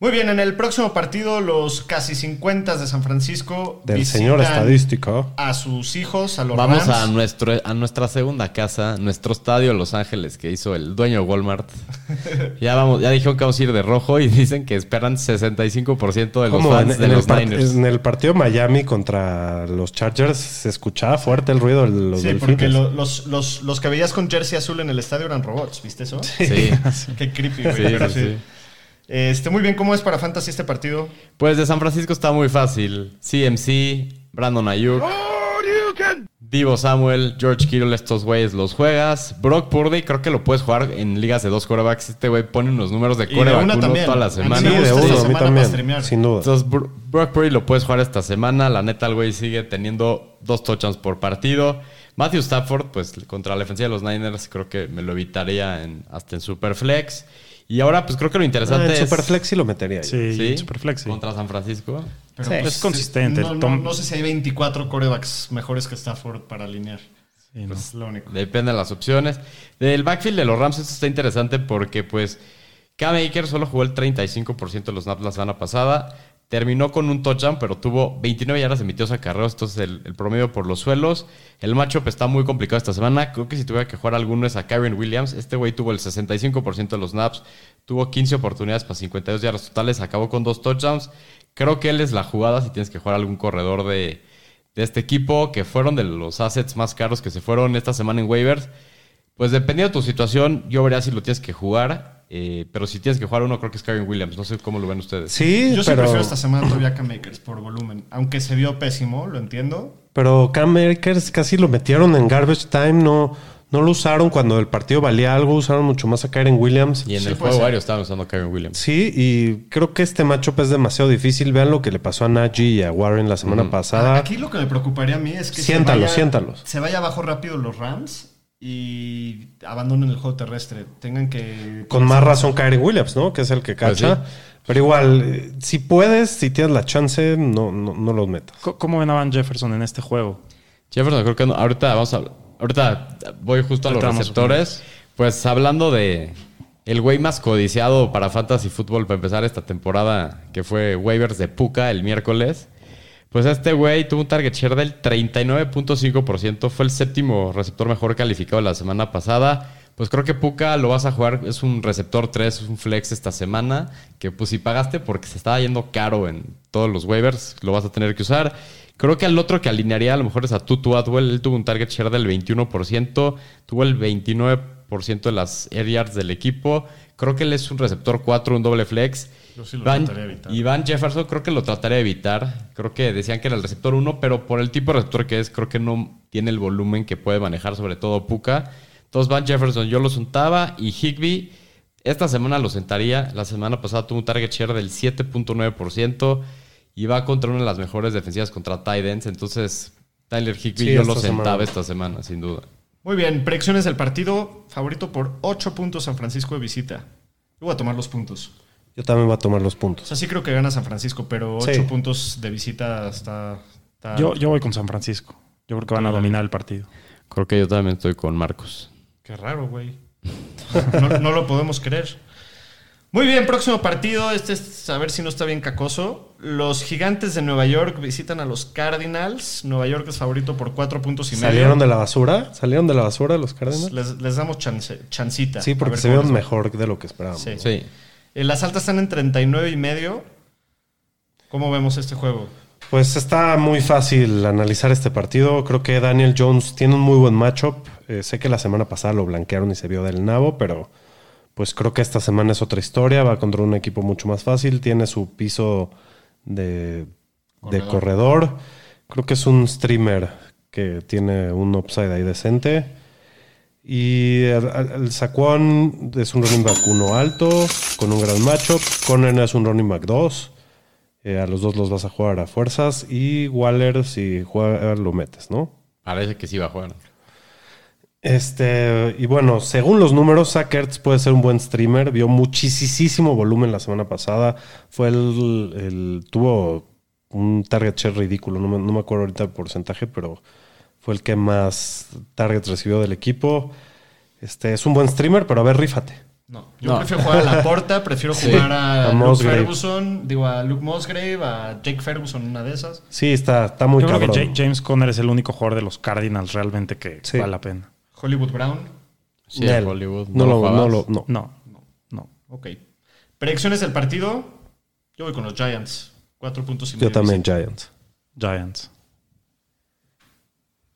Muy bien, en el próximo partido, los casi 50 de San Francisco Del señor estadística. a sus hijos, a los Vamos Rams. a, nuestro, a nuestra segunda casa, nuestro estadio Los Ángeles que hizo el dueño Walmart. ya vamos, ya dijeron que vamos a ir de rojo y dicen que esperan 65% de los ¿Cómo? En, fans de en el los Niners. en el partido Miami contra los Chargers se escuchaba fuerte el ruido de los Sí, delfines. porque lo- los, los, los que veías con jersey azul en el estadio eran robots, ¿viste eso? Sí. Qué creepy, güey. Sí, pero sí, sí. Este, muy bien, ¿cómo es para Fantasy este partido? Pues de San Francisco está muy fácil. CMC, Brandon Ayuk, Divo Samuel, George Kittle, estos güeyes los juegas. Brock Purdy creo que lo puedes jugar en ligas de dos quarterbacks. Este güey pone unos números de también. toda la semana. Sí, de uno, a mí también. Sin duda. Entonces, Bro- Brock Purdy lo puedes jugar esta semana. La neta, el güey sigue teniendo dos touchdowns por partido. Matthew Stafford, pues contra la defensiva de los Niners, creo que me lo evitaría en, hasta en Superflex. Y ahora, pues creo que lo Ah, interesante en es... Superflex sí lo metería ahí. Sí, Sí, Superflex. sí. Contra San Francisco. Pero, Sí. pues, Es consistente. No, no- Tom- no sé si hay 24 corebacks mejores que Stafford para alinear. Sí, no. Pues es lo único. Depende de las opciones. Del backfield de los Rams esto está interesante porque pues Cam Akers solo jugó el 35% de los snaps la semana pasada. Terminó con un touchdown, pero tuvo 29 yardas emitidos a carreros. Entonces el, el promedio por los suelos. El matchup está muy complicado esta semana. Creo que si tuviera que jugar alguno es a Kyron Williams. Este güey tuvo el 65% de los snaps. Tuvo 15 oportunidades para 52 yardas totales. Acabó con dos touchdowns. Creo que él es la jugada si tienes que jugar algún corredor de, de este equipo, que fueron de los assets más caros que se fueron esta semana en waivers. Pues dependiendo de tu situación, yo vería si lo tienes que jugar. Eh, pero si tienes que jugar uno, creo que es Karen Williams. No sé cómo lo ven ustedes. Sí, Yo sí pero, prefiero esta semana todavía a Cam Akers por volumen. Aunque se vio pésimo, lo entiendo. pero Cam Akers casi lo metieron en garbage time. No, no lo usaron cuando el partido valía algo. Usaron mucho más a Karen Williams. Y en Sí, el juego varios estaban usando a Karen Williams. Sí, y creo que este matchup es demasiado difícil. Vean lo que le pasó a Najee y a Warren la semana pasada. Aquí lo que me preocuparía a mí es que Siéntalos, se vaya, siéntalos. se vaya abajo rápido los Rams y abandonen el juego terrestre. Tengan que... Con más razón Karen Williams, ¿no? Que es el que Pues cacha. Pero igual, eh, si puedes, si tienes la chance, no, no, no los metas. ¿Cómo ven a Van Jefferson en este juego? Jefferson, creo que no. ahorita vamos a ahorita voy justo a los receptores. Pues hablando de el güey más codiciado para fantasy fútbol para empezar esta temporada, que fue waivers de Puka el miércoles. Pues este güey tuvo un target share del 39.5%, fue el séptimo receptor mejor calificado la semana pasada. Pues creo que Puka lo vas a jugar, es un receptor 3, es un flex esta semana, que pues si pagaste porque se estaba yendo caro en todos los waivers, lo vas a tener que usar. Creo que el otro que alinearía a lo mejor es a Tutu Atwell, él tuvo un target share del 21%, tuvo el 29% de las air yards del equipo. Creo que él es un receptor 4, un doble flex. Yo sí lo Van- trataría de evitar. y Van Jefferson creo que lo trataría de evitar. Creo que decían que era el receptor 1, pero por el tipo de receptor que es, creo que no tiene el volumen que puede manejar, sobre todo Puka. Entonces Van Jefferson yo lo untaba y Higby esta semana lo sentaría. La semana pasada tuvo un target share del 7.9% y va contra una de las mejores defensivas contra tight ends. Entonces Tyler Higby Sí, yo lo sentaba semana. esta semana, sin duda. Muy bien, predicciones del partido. Favorito por 8 puntos San Francisco de visita. Yo voy a tomar los puntos. Yo también voy a tomar los O puntos. sea, sí creo que gana San Francisco, pero 8 Sí. puntos de visita está... está- Yo, yo voy con San Francisco. Yo creo que van a dominar el partido. Creo que yo también estoy con Marcos. Qué raro, güey. No, no lo podemos creer. Muy bien, próximo partido. Este es a ver si no está bien cacoso. Los gigantes de Nueva York visitan a los Cardinals. Nueva York es favorito por cuatro puntos y medio. ¿Salieron de la basura? ¿Salieron de la basura los Cardinals? Les, les damos chance- chancita. Sí, porque se vieron mejor de lo que esperábamos. Sí. Sí. Eh, Las altas están en 39 y medio. ¿Cómo vemos este juego? Pues está muy fácil analizar este partido. Creo que Daniel Jones tiene un muy buen matchup. Eh, sé que la semana pasada lo blanquearon y se vio del nabo, pero pues creo que esta semana es otra historia. Va contra un equipo mucho más fácil. Tiene su piso de, de corredor. Creo que es un streamer que tiene un upside ahí decente. Y el, el Saquon es un running back 1 alto, con un gran matchup. Conner es un running back 2. Eh, a los dos los vas a jugar a fuerzas. Y Waller, si juega, lo metes, ¿no? Parece que sí va a jugar. Este, y bueno, según los números, Zach Ertz puede ser un buen streamer. Vio muchísimo volumen la semana pasada. Fue el, el- tuvo un target share ridículo. No me, no me acuerdo ahorita el porcentaje, pero fue el que más targets recibió del equipo. Este, es un buen streamer, pero a ver, rífate. No, yo No. prefiero jugar a la porta, prefiero Sí. jugar a, A Luke. Ferguson, digo a Luke Musgrave, a Jake Ferguson, una de esas. Sí, está, está muy Yo creo que Ja- James Conner es el único jugador de los Cardinals realmente que Sí. vale la pena. Hollywood Brown. Sí, Hollywood. No, lo, jugabas? no, lo- no. No, no. Ok. Predicciones del partido. Yo voy con los Giants. Cuatro puntos y medio. Yo también. Giants. Giants.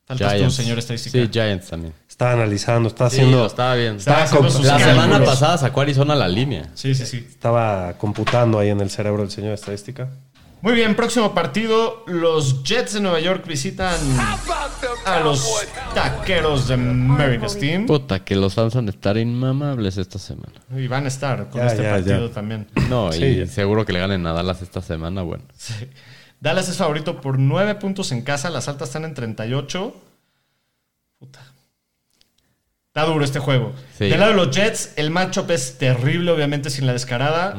Faltas tú, Giants. señor estadística. Sí, Giants también. Está analizando, está Sí, haciendo. lo estaba bien. Estaba haciendo La semana pasada sacó Arizona la línea. Sí, sí, sí. Estaba computando ahí en el cerebro del señor estadística. Muy bien, próximo partido. Los Jets de Nueva York visitan a los taqueros de America's Team. Puta, que los fans han de estar inmamables esta semana. Y van a estar con Ya, este ya, partido ya. también. No, Sí. y seguro que le ganen a Dallas esta semana, bueno. Dallas es favorito por 9 puntos en casa. Las altas están en 38. Puta. Está duro este juego. Sí. Del lado de los Jets, el matchup es terrible, obviamente, sin la descarada.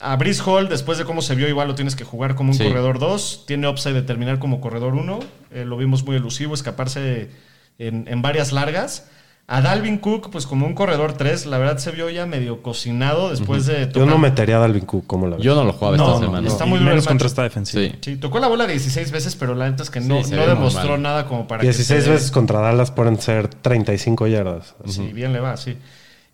A Brice Hall, después de cómo se vio, igual lo tienes que jugar como un Sí. corredor 2. Tiene upside de terminar como corredor 1. lo vimos muy elusivo, escaparse en, en varias largas. A Dalvin Cook, pues como un corredor 3, la verdad se vio ya medio cocinado después de Yo tocar- no metería a Dalvin Cook como la ves. Yo no lo jugaba No, esta no, semana. está Y muy el menos contra esta defensiva. Sí. Sí, tocó la bola 16 veces, pero la neta es que no, Sí, demostró mal. nada como para que 16 te- veces contra Dallas pueden ser 35 yardas. Sí, bien le va, sí.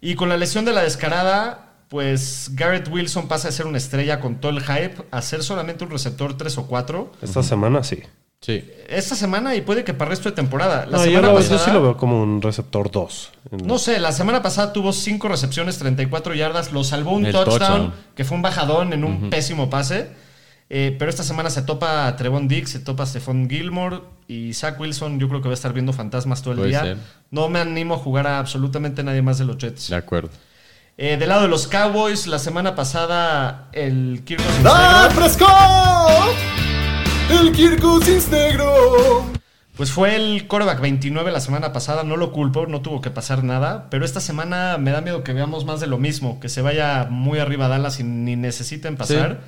Y con la lesión de la descarada, pues Garrett Wilson pasa de ser una estrella con todo el hype a ser solamente un receptor 3 o 4 Esta semana sí. Sí. esta semana y puede que para el resto de temporada. La No, yo, semana lo- yo pasada, sí lo veo como un receptor 2. No sé, la semana pasada tuvo 5 recepciones, 34 yardas, lo salvó un touchdown, touchdown. que fue un bajadón en un pésimo pase. Eh, pero esta semana se topa a Trevon Dix, se topa a Stephon Gilmore y Zach Wilson. Yo creo que va a estar viendo fantasmas todo el Puede día. ser. No me animo a jugar a absolutamente nadie más de los Jets. De acuerdo. Eh, del lado de los Cowboys, la semana pasada el Kirk Cousins ¡Ah, negro, fresco! El Kirk Cousins negro. pues fue el quarterback 29 la semana pasada, no lo culpo, no tuvo que pasar nada, pero esta semana me da miedo que veamos más de lo mismo, que se vaya muy arriba Dallas y ni necesiten pasar.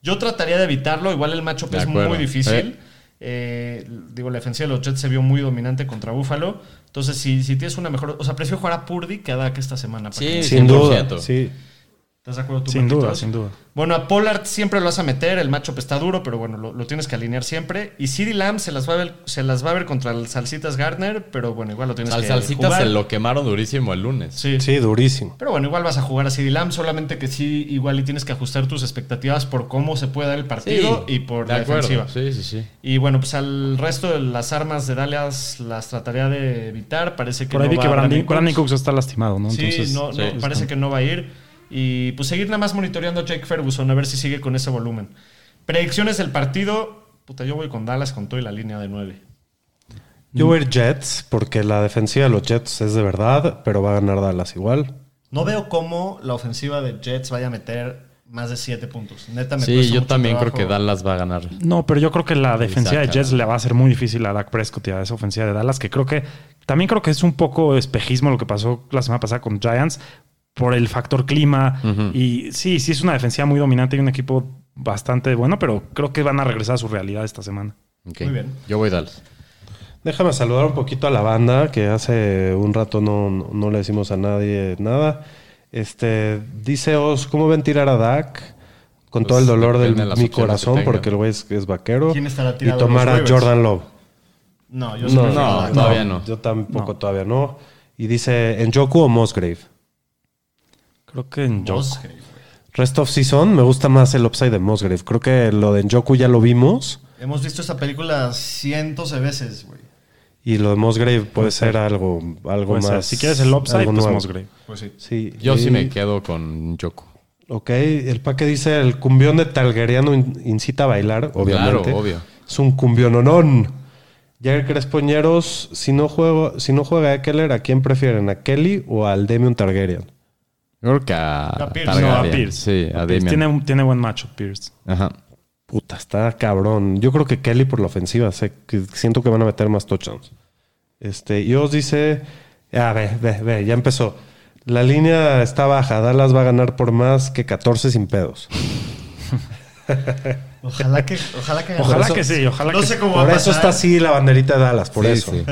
Yo trataría de evitarlo, igual el matchup es muy difícil. Sí. Eh, digo, la defensiva de los Jets se vio muy dominante contra Buffalo. Entonces, si, si tienes una mejor. O sea, prefiero jugar a Purdy que a Dak esta semana. para Sí, que- Sin 100%. duda. Sí. ¿Estás de acuerdo tú, Sin duda, sin duda. Bueno, a Pollard siempre lo vas a meter, el matchup está duro, pero bueno, lo, lo tienes que alinear siempre. Y CeeDee Lamb se las va a ver, se las va a ver contra el Salsitas Gardner, pero bueno, igual lo tienes Al que Salsita jugar. se lo quemaron durísimo el lunes. Sí. Sí, durísimo. Pero bueno, igual vas a jugar a CeeDee Lamb, solamente que sí, igual y tienes que ajustar tus expectativas por cómo se puede dar el partido y por de la acuerdo. defensiva. Sí, sí, sí. Y bueno, pues al resto de las armas de Dallas las trataría de evitar. Parece que Por ahí no vi va que Brandon, Cooks. Cooks está lastimado, ¿no? Sí, Entonces, no, no, sí. parece que no va a ir. Y pues seguir nada más monitoreando a Jake Ferguson a ver si sigue con ese volumen. Predicciones del partido. Puta, yo voy con Dallas con todo y la línea de 9. Yo voy a ir Jets porque la defensiva de los Jets es de verdad, pero va a ganar Dallas igual. No veo cómo la ofensiva de Jets vaya a meter más de 7 puntos. Neta me Sí, yo mucho también creo que Dallas va a ganar. No, pero yo creo que la defensiva de. Jets le va a ser muy difícil a Dak Prescott y a esa ofensiva de Dallas, que creo que también creo que es un poco espejismo lo que pasó la semana pasada con Giants por el factor clima. Y sí, sí es una defensiva muy dominante y un equipo bastante bueno, pero creo que van a regresar a su realidad esta semana. Muy bien. Yo voy Dallas. Déjame saludar un poquito a la banda, que hace un rato no, no- no le decimos a nadie nada. Este, dice Os, ¿cómo ven tirar a Dak? Con Pues todo el dolor de mi corazón, porque el güey es, es vaquero. ¿Quién estará y tirado tomar a? Jordan Love. No, yo No, no, todavía no. Yo tampoco todavía no. Y dice, ¿en Joku o Musgrave? Creo que en Joku. Musgrave. Rest of season, me gusta más el upside de Musgrave. Creo que lo de Njoku ya lo vimos. Hemos visto esta película cientos de veces, güey. Y lo de Musgrave puede ser algo, algo Puede más. ser. Si quieres el upside, pues nuevo. Musgrave. Pues sí. Sí. Yo y- sí me quedo con Yoko. Ok, el paque dice el cumbión de Talgueriano in- incita a bailar, obviamente. Claro, obvio. Es un cumbiononón. Jagger Crespoñeros, si no juego, si no juega Eckler, ¿a quién prefieren? ¿A Kelly o al Demion Targaryen? Yo creo que a, A Pierce. Targaryen. No, a Pierce. Sí, a, A Pierce. Tiene, tiene buen macho, Pierce. Ajá. Puta, está cabrón. Yo creo que Kelly por la ofensiva. sé que siento que van a meter más touchdowns. Este, y os dice. Ah, ve, ve, ve, ya empezó. La línea está baja. Dallas va a ganar por más que 14 sin pedos. Ojalá que, ojalá que Ojalá eso- que sí, ojalá No que sé cómo va Por a eso pasar. está así la banderita de Dallas, por Sí, eso. sí.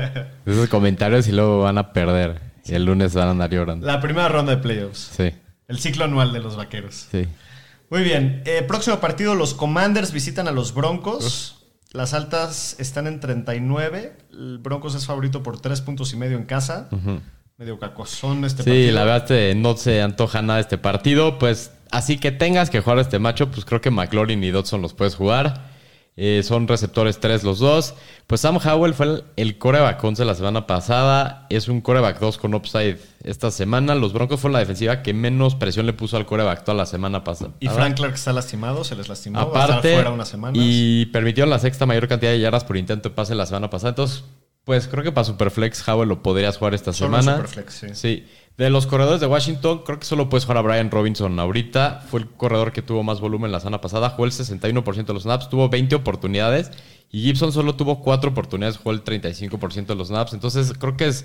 Esos comentarios y luego van a perder. Y el lunes van a andar llorando. La primera ronda de playoffs. Sí, El ciclo anual de los vaqueros. sí. Muy bien. Eh, próximo partido, los Commanders visitan a los Broncos. Las altas están en 39. El Broncos es favorito por 3 puntos y medio en casa. Medio cacosón este Sí, partido. la verdad este, no se antoja nada este partido. Pues así que tengas que jugar este macho, pues creo que McLaurin y Dodson los puedes jugar. Eh, son receptores 3 los dos. Pues Sam Howell fue el, el coreback 11 la semana pasada. Es un coreback 2 con upside esta semana. Los Broncos fueron la defensiva que menos presión le puso al coreback toda la semana pasada. Y Frank Clark está lastimado, se les lastimó. Aparte, fuera unas semanas. y permitieron la sexta mayor cantidad de yardas por intento de pase la semana pasada. Entonces, pues creo que para Superflex Howell lo podrías jugar esta Solo semana. Superflex, sí. Sí. De los corredores de Washington, creo que solo puedes jugar a Brian Robinson ahorita. Fue el corredor que tuvo más volumen la semana pasada. Jugó el 61% de los snaps, tuvo 20 oportunidades. Y Gibson solo tuvo 4 oportunidades, jugó el 35% de los snaps. Entonces, creo que es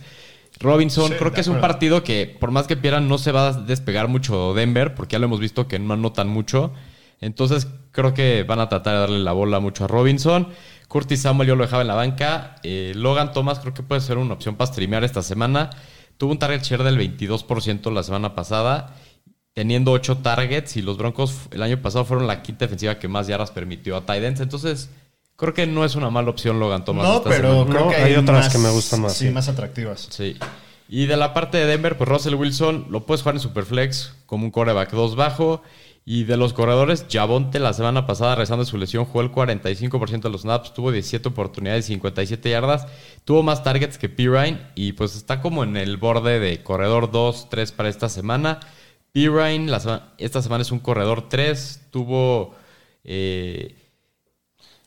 Robinson, Sí, creo que es un partido que, por más que pierdan, no se va a despegar mucho Denver, porque ya lo hemos visto que no anotan mucho. Entonces, creo que van a tratar de darle la bola mucho a Robinson. Curtis Samuel yo lo dejaba en la banca. Eh, Logan Thomas creo que puede ser una opción para streamear esta semana. Tuvo un target share del 22% la semana pasada, teniendo 8 targets. Y los Broncos el año pasado fueron la quinta defensiva que más yardas permitió a Titans. Entonces, creo que no es una mala opción Logan Thomas. No, esta pero semana. creo No, que hay hay, otras más- que me gustan más, Sí, sí. más atractivas. Sí. Y de la parte de Denver, pues Russell Wilson lo puedes jugar en Superflex como un coreback 2 bajo. Y de los corredores, Javonte la semana pasada, rezando su lesión, jugó el 45% de los snaps, tuvo 17 oportunidades, 57 yardas, tuvo más targets que Pirine y pues está como en el borde de corredor 2, 3 para esta semana. Pirine la sema- esta semana es un corredor 3, tuvo eh,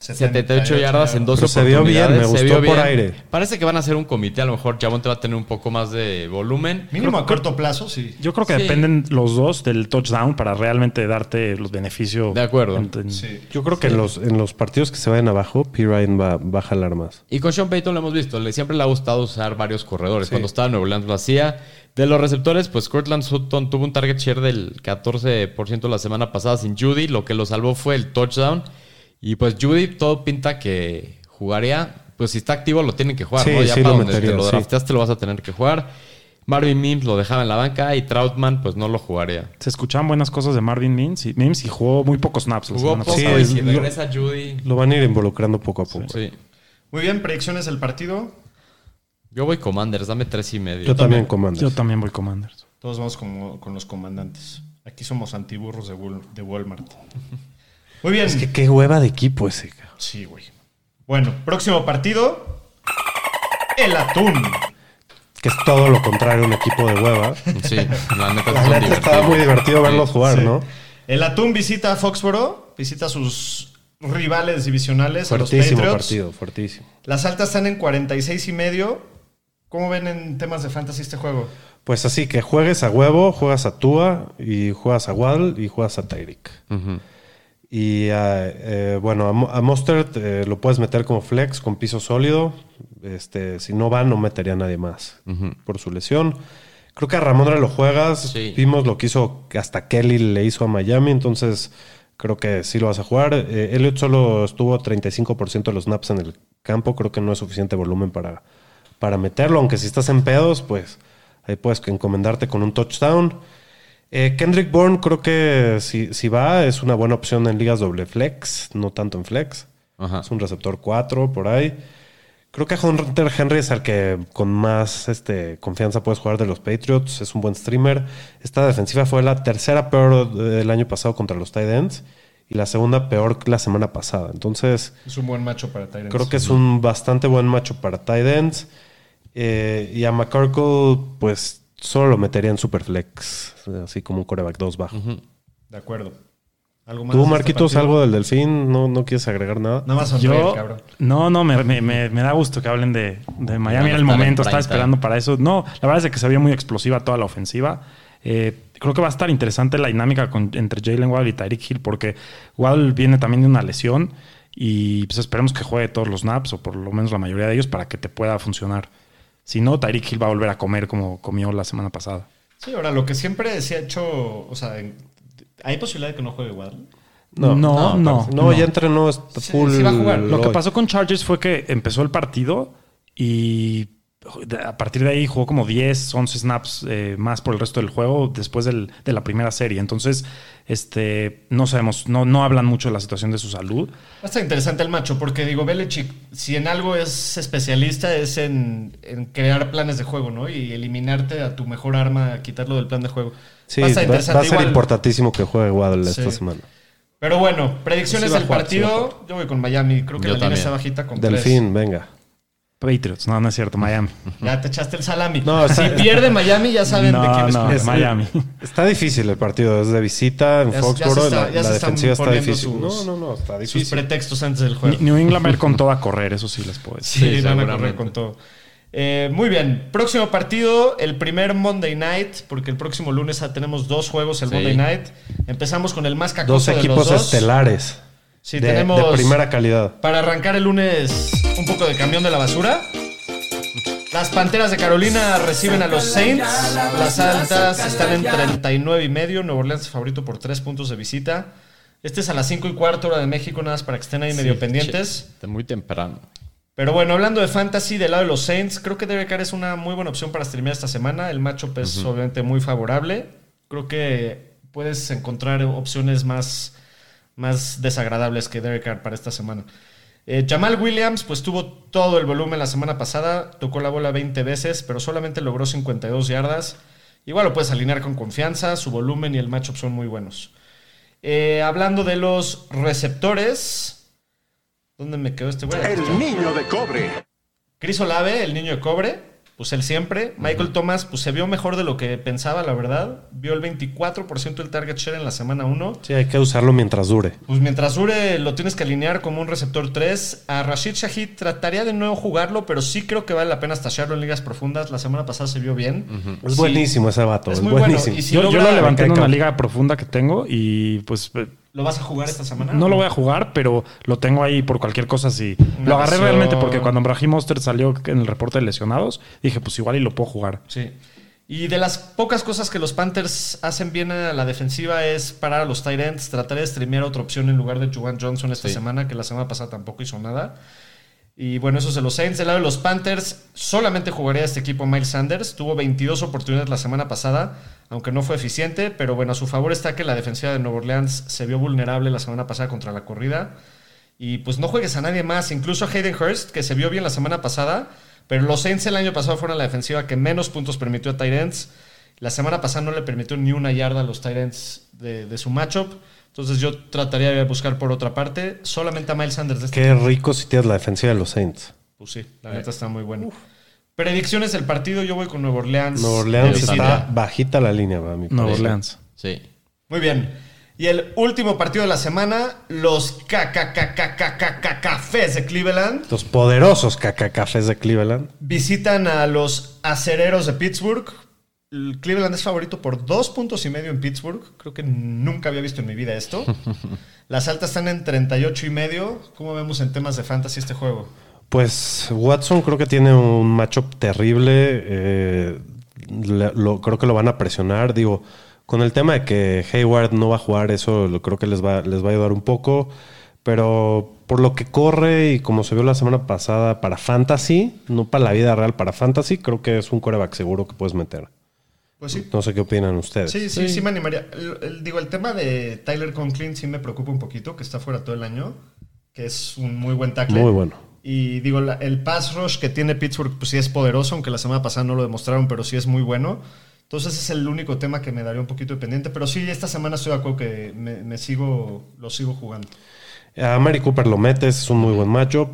78 yardas en dos Pero se vio bien, me Se gustó vio por bien. aire. Parece que van a hacer un comité. A lo mejor Javonte va a tener un poco más de volumen. Mínimo a corto plazo, sí. Yo creo que Sí. dependen los dos del touchdown para realmente darte los beneficios. De acuerdo. En- en- Sí. Yo creo que en los, en los partidos que se vayan abajo, P. Ryan va, va a jalar más. Y con Sean Payton lo hemos visto. Le, siempre le ha gustado usar varios corredores. Cuando estaba en Nuevo Orleans lo hacía. De los receptores, pues Cortland Sutton tuvo un target share del 14% la semana pasada sin Judy. Lo que lo salvó fue el touchdown. Y pues Judy todo pinta que jugaría. Pues si está activo lo tienen que jugar, Sí, ¿no? Ya sí para lo donde metería, te lo sí. drafteaste lo vas a tener que jugar. Marvin Mims lo dejaba en la banca y Troutman pues no lo jugaría. Se escuchaban buenas cosas de Marvin Mims y, Mims y jugó muy pocos snaps. Jugó poco Sí, y si lo- regresa Judy. Lo van a ir involucrando poco a poco. Sí. Muy bien, predicciones del partido. Yo voy Commanders, dame tres y medio. Yo también comando. Yo también voy Commanders. Todos vamos con, con los comandantes. Aquí somos antiburros de, Wal- de Walmart. Muy bien. Es que qué hueva de equipo ese. Sí, güey. Bueno, próximo partido. El atún. Que es todo lo contrario a un equipo de hueva. Sí, la neta La neta estaba muy divertido verlos Sí, jugar, sí. ¿no? El atún visita a Foxboro, visita a sus rivales divisionales, a los Fuertísimo Patriots. partido, fuertísimo. Las altas están en 46 y medio. ¿Cómo ven en temas de fantasy este juego? Pues así que juegues a huevo, juegas a Tua y juegas a Waddle y juegas a Tyreek. Ujú. Y eh, bueno, a, a Mostert eh, lo puedes meter como flex con piso sólido. Este, si no va, no metería a nadie más por su lesión. Creo que a Ramondre lo juegas. Sí. Vimos lo que hizo, hasta Kelly le hizo a Miami, entonces creo que sí lo vas a jugar. Eh, Elliot solo estuvo 35% de los snaps en el campo. Creo que no es suficiente volumen para, para meterlo, aunque si estás en pedos, pues ahí puedes encomendarte con un touchdown. Eh, Kendrick Bourne creo que si, si va es una buena opción en ligas doble flex, no tanto en flex. Ajá. Es un receptor 4 por ahí. Creo que Hunter Henry es el que con más este, confianza puedes jugar de los Patriots. Es un buen streamer. Esta defensiva fue la tercera peor del año pasado contra los tight ends y la segunda peor la semana pasada. Entonces, Es un buen macho para Tyrants. creo que es un bastante buen macho para tight ends. Eh, y a McCorkle, pues solo lo metería en Superflex, así como un coreback 2 bajo. De acuerdo. ¿Algo más ¿Tú, este Marquitos, algo del Delfín? ¿No, no quieres agregar nada? Nada más sonreír, Yo, cabrón. no, no, me, me- me- me da gusto que hablen de, de Miami. Era el en momento, estaba esperando para eso. No, la verdad es que se veía muy explosiva toda la ofensiva. Eh, creo que va a estar interesante la dinámica con- entre Jalen Waddle y Tyreek Hill, porque Waddle viene también de una lesión y pues esperemos que juegue todos los snaps, o por lo menos la mayoría de ellos, para que te pueda funcionar. Si no, Tyreek Hill va a volver a comer como comió la semana pasada. Sí, ahora lo que siempre se ha hecho, o sea, ¿hay posibilidad de que no juegue Waddle? No, no, no. No, ya entrenó está Sí, full. sí va a jugar. Lo que pasó con Chargers fue que empezó el partido y a partir de ahí jugó como 10, 11 snaps eh, más por el resto del juego después del- de la primera serie. Entonces, este, no sabemos, no, no hablan mucho de la situación de su salud. Va a estar interesante el macho, porque digo, Belichick, si en algo es especialista, es en, en crear planes de juego, ¿no? Y eliminarte a tu mejor arma, quitarlo del plan de juego. Sí, va va, a estar va interesante a ser igual. importantísimo que juegue Waddle Sí. esta semana. Pero bueno, predicciones Sí a del jugar, partido. Yo voy con Miami. Creo que Yo la línea también. está bajita con tres. Delfín, venga. Patriots, no, no es cierto, Miami. Ya te echaste el salami. No, si pierde Miami, ya saben de quién es. no, culpa. es Miami. Está difícil el partido, es de visita en Ya- ya se Foxboro, está- la, ya la defensiva está poniendo difícil. sus- no, no, no, está Sus difícil. pretextos antes del juego. New England va a ir con todo a correr, eso sí les puedo decir. Sí, Sí, van a correr con todo. Eh, muy bien, próximo partido, el primer Monday Night, porque el próximo lunes ah, tenemos dos juegos el Sí. Monday Night. Empezamos con el más cacoso Dos de equipos los dos. estelares. Sí, de, tenemos de primera calidad. para arrancar el lunes un poco de camión de la basura. Las Panteras de Carolina reciben a los Saints. Las altas están en 39 y medio. Nuevo Orleans favorito por 3 puntos de visita. Este es a las 5 y cuarto hora de México, nada más para que estén ahí medio pendientes. Está muy temprano. Pero bueno, hablando de fantasy del lado de los Saints, creo que Derek Carr es una muy buena opción para streamear esta semana. El matchup es obviamente muy favorable. Creo que puedes encontrar opciones más, más desagradables que Derek Carr para esta semana. Eh, Jamal Williams, pues tuvo todo el volumen la semana pasada, tocó la bola 20 veces, pero solamente logró 52 yardas. Igual lo puedes alinear con confianza, su volumen y el matchup son muy buenos. Eh, hablando de los receptores, ¿dónde me quedó este güey? El niño de cobre. Chris Olave, el niño de cobre, pues él siempre. Michael Thomas, pues se vio mejor de lo que pensaba, la verdad. Vio el 24% del target share en la semana 1. Sí, hay que usarlo mientras dure. Pues mientras dure, lo tienes que alinear como un receptor 3. A Rashid Shahid trataría de nuevo jugarlo, pero sí creo que vale la pena estallarlo en ligas profundas. La semana pasada se vio bien. Es Sí, buenísimo ese vato. Es Es, muy bueno. buenísimo. Y si Yo, yo lo levanté en una liga profunda que tengo y pues ¿Lo vas a jugar esta semana? no lo voy a jugar, pero lo tengo ahí por cualquier cosa. Si lo agarré lesión. realmente porque cuando Brahim Monster salió en el reporte de lesionados, dije pues igual y lo puedo jugar. Sí. Y de las pocas cosas que los Panthers hacen bien a la defensiva es parar a los tight ends, tratar de streamear otra opción en lugar de Juwan Johnson esta Sí. semana, que la semana pasada tampoco hizo nada. Y bueno, eso es de los Saints. Del lado de los Panthers, solamente jugaría este equipo Miles Sanders. Tuvo 22 oportunidades la semana pasada, aunque no fue eficiente. Pero bueno, a su favor está que la defensiva de Nueva Orleans se vio vulnerable la semana pasada contra la corrida. Y pues no juegues a nadie más, incluso a Hayden Hurst, que se vio bien la semana pasada. Pero los Saints el año pasado fueron la defensiva que menos puntos permitió a Tyrants. La semana pasada no le permitió ni una yarda a los Tyrants de su matchup. Entonces yo trataría de buscar por otra parte. Solamente a Miles Sanders de este Qué rico si tienes la defensiva de los Saints. Pues sí, la neta está muy bueno. Predicciones del partido, yo voy con Nueva Orleans. Nueva Orleans está bajita la línea, va, mi Nueva. Orleans. Sí. Muy bien. Y el último partido de la semana, los Cafés de Cleveland Los poderosos cacacafés de Cleveland. visitan a los acereros de Pittsburgh. El Cleveland es favorito por dos puntos y medio en Pittsburgh. Creo que nunca había visto en mi vida esto. Las altas están en 38 y medio. ¿Cómo vemos en temas de fantasy este juego? Pues Watson creo que tiene un matchup terrible. eh, le- lo, creo que lo van a presionar. Digo, con el tema de que Hayward no va a jugar, eso lo, creo que les va, les va a ayudar un poco. Pero por lo que corre y como se vio la semana pasada para Fantasy, no para la vida real, para Fantasy, creo que es un coreback seguro que puedes meter. Pues sí. No sé qué opinan ustedes. Sí, sí, sí, me animaría. El- el- digo, el tema de Tyler Conklin sí me preocupa un poquito, que está fuera todo el año, que es un muy buen tackle. Muy bueno. Y digo, la- el pass rush que tiene Pittsburgh pues sí es poderoso, aunque la semana pasada no lo demostraron, pero sí es muy bueno. Entonces ese es el único tema que me daría un poquito de pendiente. Pero sí, esta semana estoy de acuerdo que me, me sigo, lo sigo jugando. A Mary Cooper lo metes, es un muy buen matchup.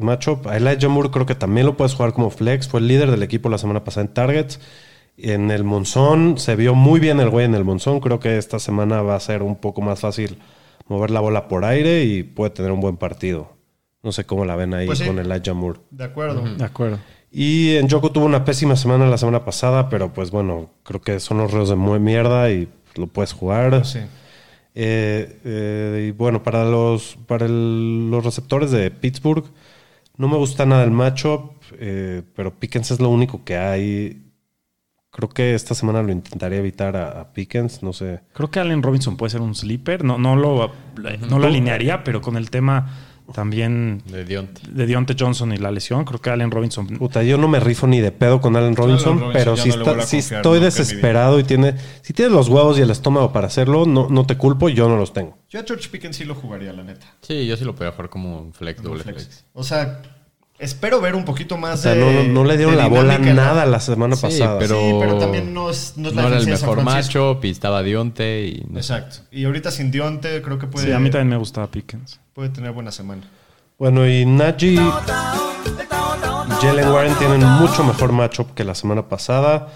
matchup. A Elijah Moore creo que también lo puedes jugar como flex. Fue el líder del equipo la semana pasada en targets. En el Monzón se vio muy bien el güey en el Monzón. Creo que esta semana va a ser un poco más fácil mover la bola por aire y puede tener un buen partido. No sé cómo la ven ahí Pues sí. con Elijah Moore. De acuerdo. De acuerdo. Y en Joko tuvo una pésima semana la semana pasada, pero pues bueno, creo que son los reos de mierda y lo puedes jugar. Sí. Eh, eh, y bueno, para los, para el- los receptores de Pittsburgh, no me gusta nada el matchup, eh, pero Pickens es lo único que hay. Creo que esta semana lo intentaría evitar a, a Pickens, no sé. Creo que Allen Robinson puede ser un sleeper. No, no, lo, no lo alinearía, pero con el tema también De Dionte. de Dionte Johnson y la lesión, creo que Allen Robinson. Puta, yo no me rifo ni de pedo con Allen Robinson, Robinson pero si, no está- si confiar estoy desesperado y tiene, si tienes los huevos y el estómago para hacerlo, no, no te culpo, yo no los tengo. Yo a George Pickens sí lo jugaría, la neta. Sí, yo sí lo podía jugar como un flex, Como doble flex. flex. O sea, espero ver un poquito más O sea, de. no, no- no le dieron la bola nada la semana Sí, pasada. pero, Sí, pero también no es- no es la era el mejor y estaba Dionte y no. Exacto. Y ahorita sin Dionte creo que puede, Sí, a mí también me gustaba Pickens. puede tener buena semana. Bueno, y Najee Jalen Warren tienen mucho mejor matchup que la semana pasada.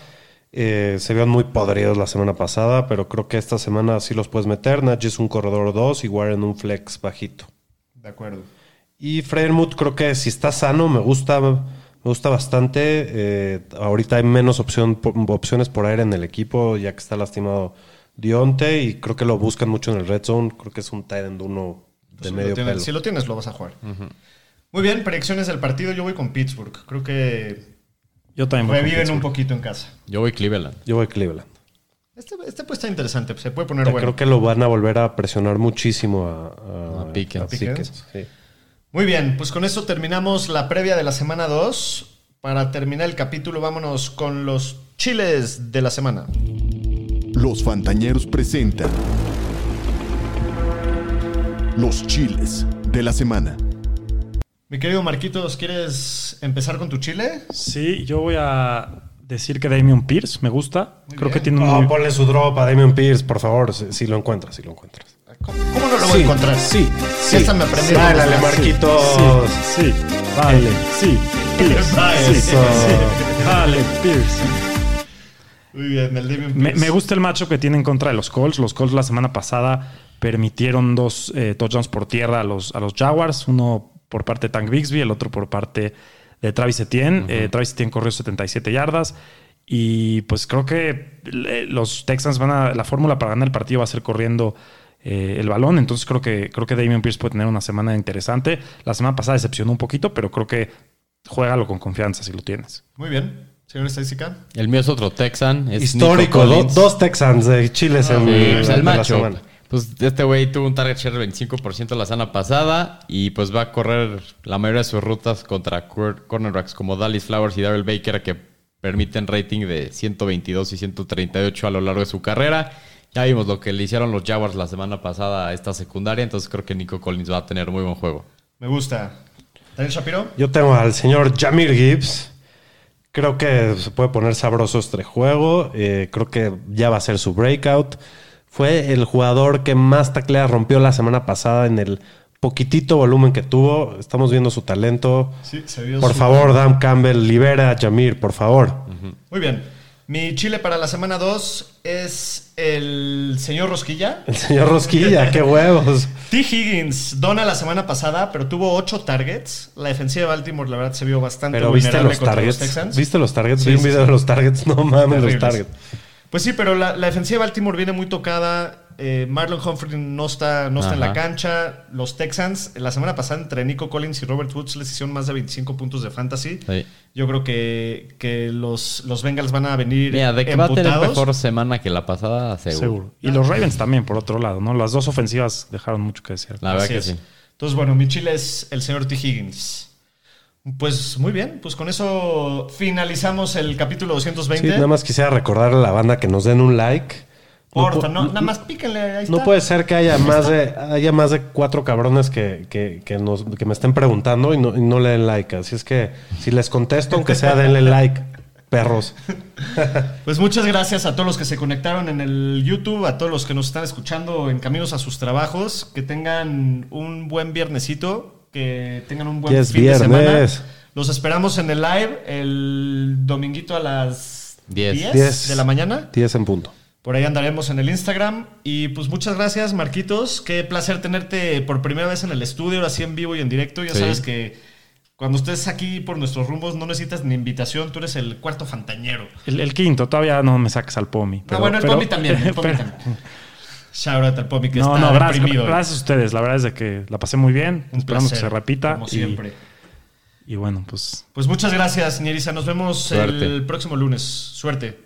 Eh, se vieron muy podridos la semana pasada, pero creo que esta semana sí los puedes meter. Najee es un corredor 2 y Warren un flex bajito. De acuerdo. Y Fredermuth creo que si está sano me gusta, me gusta bastante. Eh, ahorita hay menos opción, opciones por aire en el equipo ya que está lastimado Dionte y creo que lo buscan mucho en el red zone. Creo que es un tight end uno de Si medio tienes, pelo. Si lo tienes, lo vas a jugar. Muy bien, predicciones del partido. Yo voy con Pittsburgh. Creo que Yo también voy Reviven un poquito en casa. Yo voy Cleveland. Yo voy Cleveland. Este, este pues está interesante, se puede poner bueno. Creo que lo van a volver a presionar muchísimo a, a, A Pickens. a Pickens, sí. Muy bien, pues con eso terminamos la previa de la semana 2. Para terminar el capítulo, vámonos con los chiles de la semana. Los Fantañeros presentan Los chiles de la semana. Mi querido Marquitos, ¿quieres empezar con tu chile? Sí, yo voy a decir que Damian Pierce me gusta. Muy Creo bien. que tiene un No, muy- ponle su drop a Damian Pierce, por favor, si, si lo encuentras, si lo encuentras. ¿Cómo, cómo no lo voy Sí, a encontrar? sí, sí. Esta me aprendí. Dale, Marquitos. Sí, sí, vale, sí, Pierce. Vale. Sí, vale, Pierce. Muy bien, el Damian Me, Pierce. me gusta el macho que tiene en contra de los Colts. Los Colts la semana pasada permitieron dos eh, touchdowns por tierra a los, a los Jaguars. Uno por parte de Tank Bixby, el otro por parte de Travis Etienne. Eh, Travis Etienne corrió 77 yardas. Y pues creo que eh, los Texans van a. La fórmula para ganar el partido va a ser corriendo eh, el balón. Entonces creo que, creo que Damian Pierce puede tener una semana interesante. La semana pasada decepcionó un poquito, pero creo que juégalo con confianza si lo tienes. Muy bien. Señor Estadística. El mío es otro Texan. Es Histórico, do- dos Texans de Chiles en, Sí, pues en el la macho. semana. Pues este güey tuvo un target share del 25% la semana pasada y pues va a correr la mayoría de sus rutas contra cor- cornerbacks como Dallas Flowers y Daryl Baker que permiten rating de 122 y 138 a lo largo de su carrera. Ya vimos lo que le hicieron los Jaguars la semana pasada a esta secundaria, entonces creo que Nico Collins va a tener muy buen juego. Me gusta. Daniel Shapiro. Yo tengo al señor Jamir Gibbs. Creo que se puede poner sabroso este juego. Eh, creo que ya va a ser su breakout. Fue el jugador que más tacleas rompió la semana pasada en el poquitito volumen que tuvo. Estamos viendo su talento. Sí, se vio Por su- favor, Dan Campbell, libera a Jamir, por favor. Muy bien. Mi chile para la semana 2 es el señor Rosquilla. El señor Rosquilla, qué huevos. T. Higgins dona la semana pasada, pero tuvo 8 targets. La defensiva de Baltimore, la verdad, se vio bastante Pero viste vulnerable los contra targets. los Texans. ¿Viste los targets? Sí, Vi un video sí. de los targets. No mames, los targets. Pues sí, pero la, la defensiva de Baltimore viene muy tocada. Eh, Marlon Humphrey no está, no está en la cancha. Los Texans, la semana pasada, entre Nico Collins y Robert Woods, les hicieron más de 25 puntos de fantasy. Sí. Yo creo que, que los, los Bengals van a venir Mira, de que va a tener emputados. mejor semana que la pasada, seguro. Seguro. Y los Ravens también, por otro lado, ¿no? Las dos ofensivas dejaron mucho que decir. La verdad Así que es. sí. Entonces, bueno, mi chile es el señor T. Higgins. Pues muy bien, pues con eso finalizamos el capítulo Sí, 220. nada más quisiera recordarle a la banda que nos den un like. No pu- no, nada más píquenle. Ahí No está. puede ser que haya más de haya más de cuatro cabrones que, que, que nos, que me estén preguntando y no, y no le den like. Así es que si les contesto, aunque sea, denle like, perros. Pues muchas gracias a todos los que se conectaron en el YouTube, a todos los que nos están escuchando en caminos a sus trabajos. Que tengan un buen viernesito, que tengan un buen Ya es fin de semana. viernes. Los esperamos en el live el dominguito a las Diez. 10, Diez. de la mañana. 10 en punto. Por ahí andaremos en el Instagram. Y pues muchas gracias, Marquitos. Qué placer tenerte por primera vez en el estudio, ahora sí en vivo y en directo. Ya Sí. sabes que cuando estés aquí por nuestros rumbos no necesitas ni invitación, tú eres el cuarto fantañero. El, el quinto, todavía no me saques al Pomi. Ah, pero- bueno, el pero- Pomi también. El Pomi pero- también. Shout out al Pomi que no, está no, gracias, deprimido. gracias a ustedes. La verdad es de que la pasé muy bien. Un Esperamos placer, que se repita. Como y- siempre. Y, bueno, pues Pues muchas gracias, Nierisa. Nos vemos Suerte. el próximo lunes. Suerte.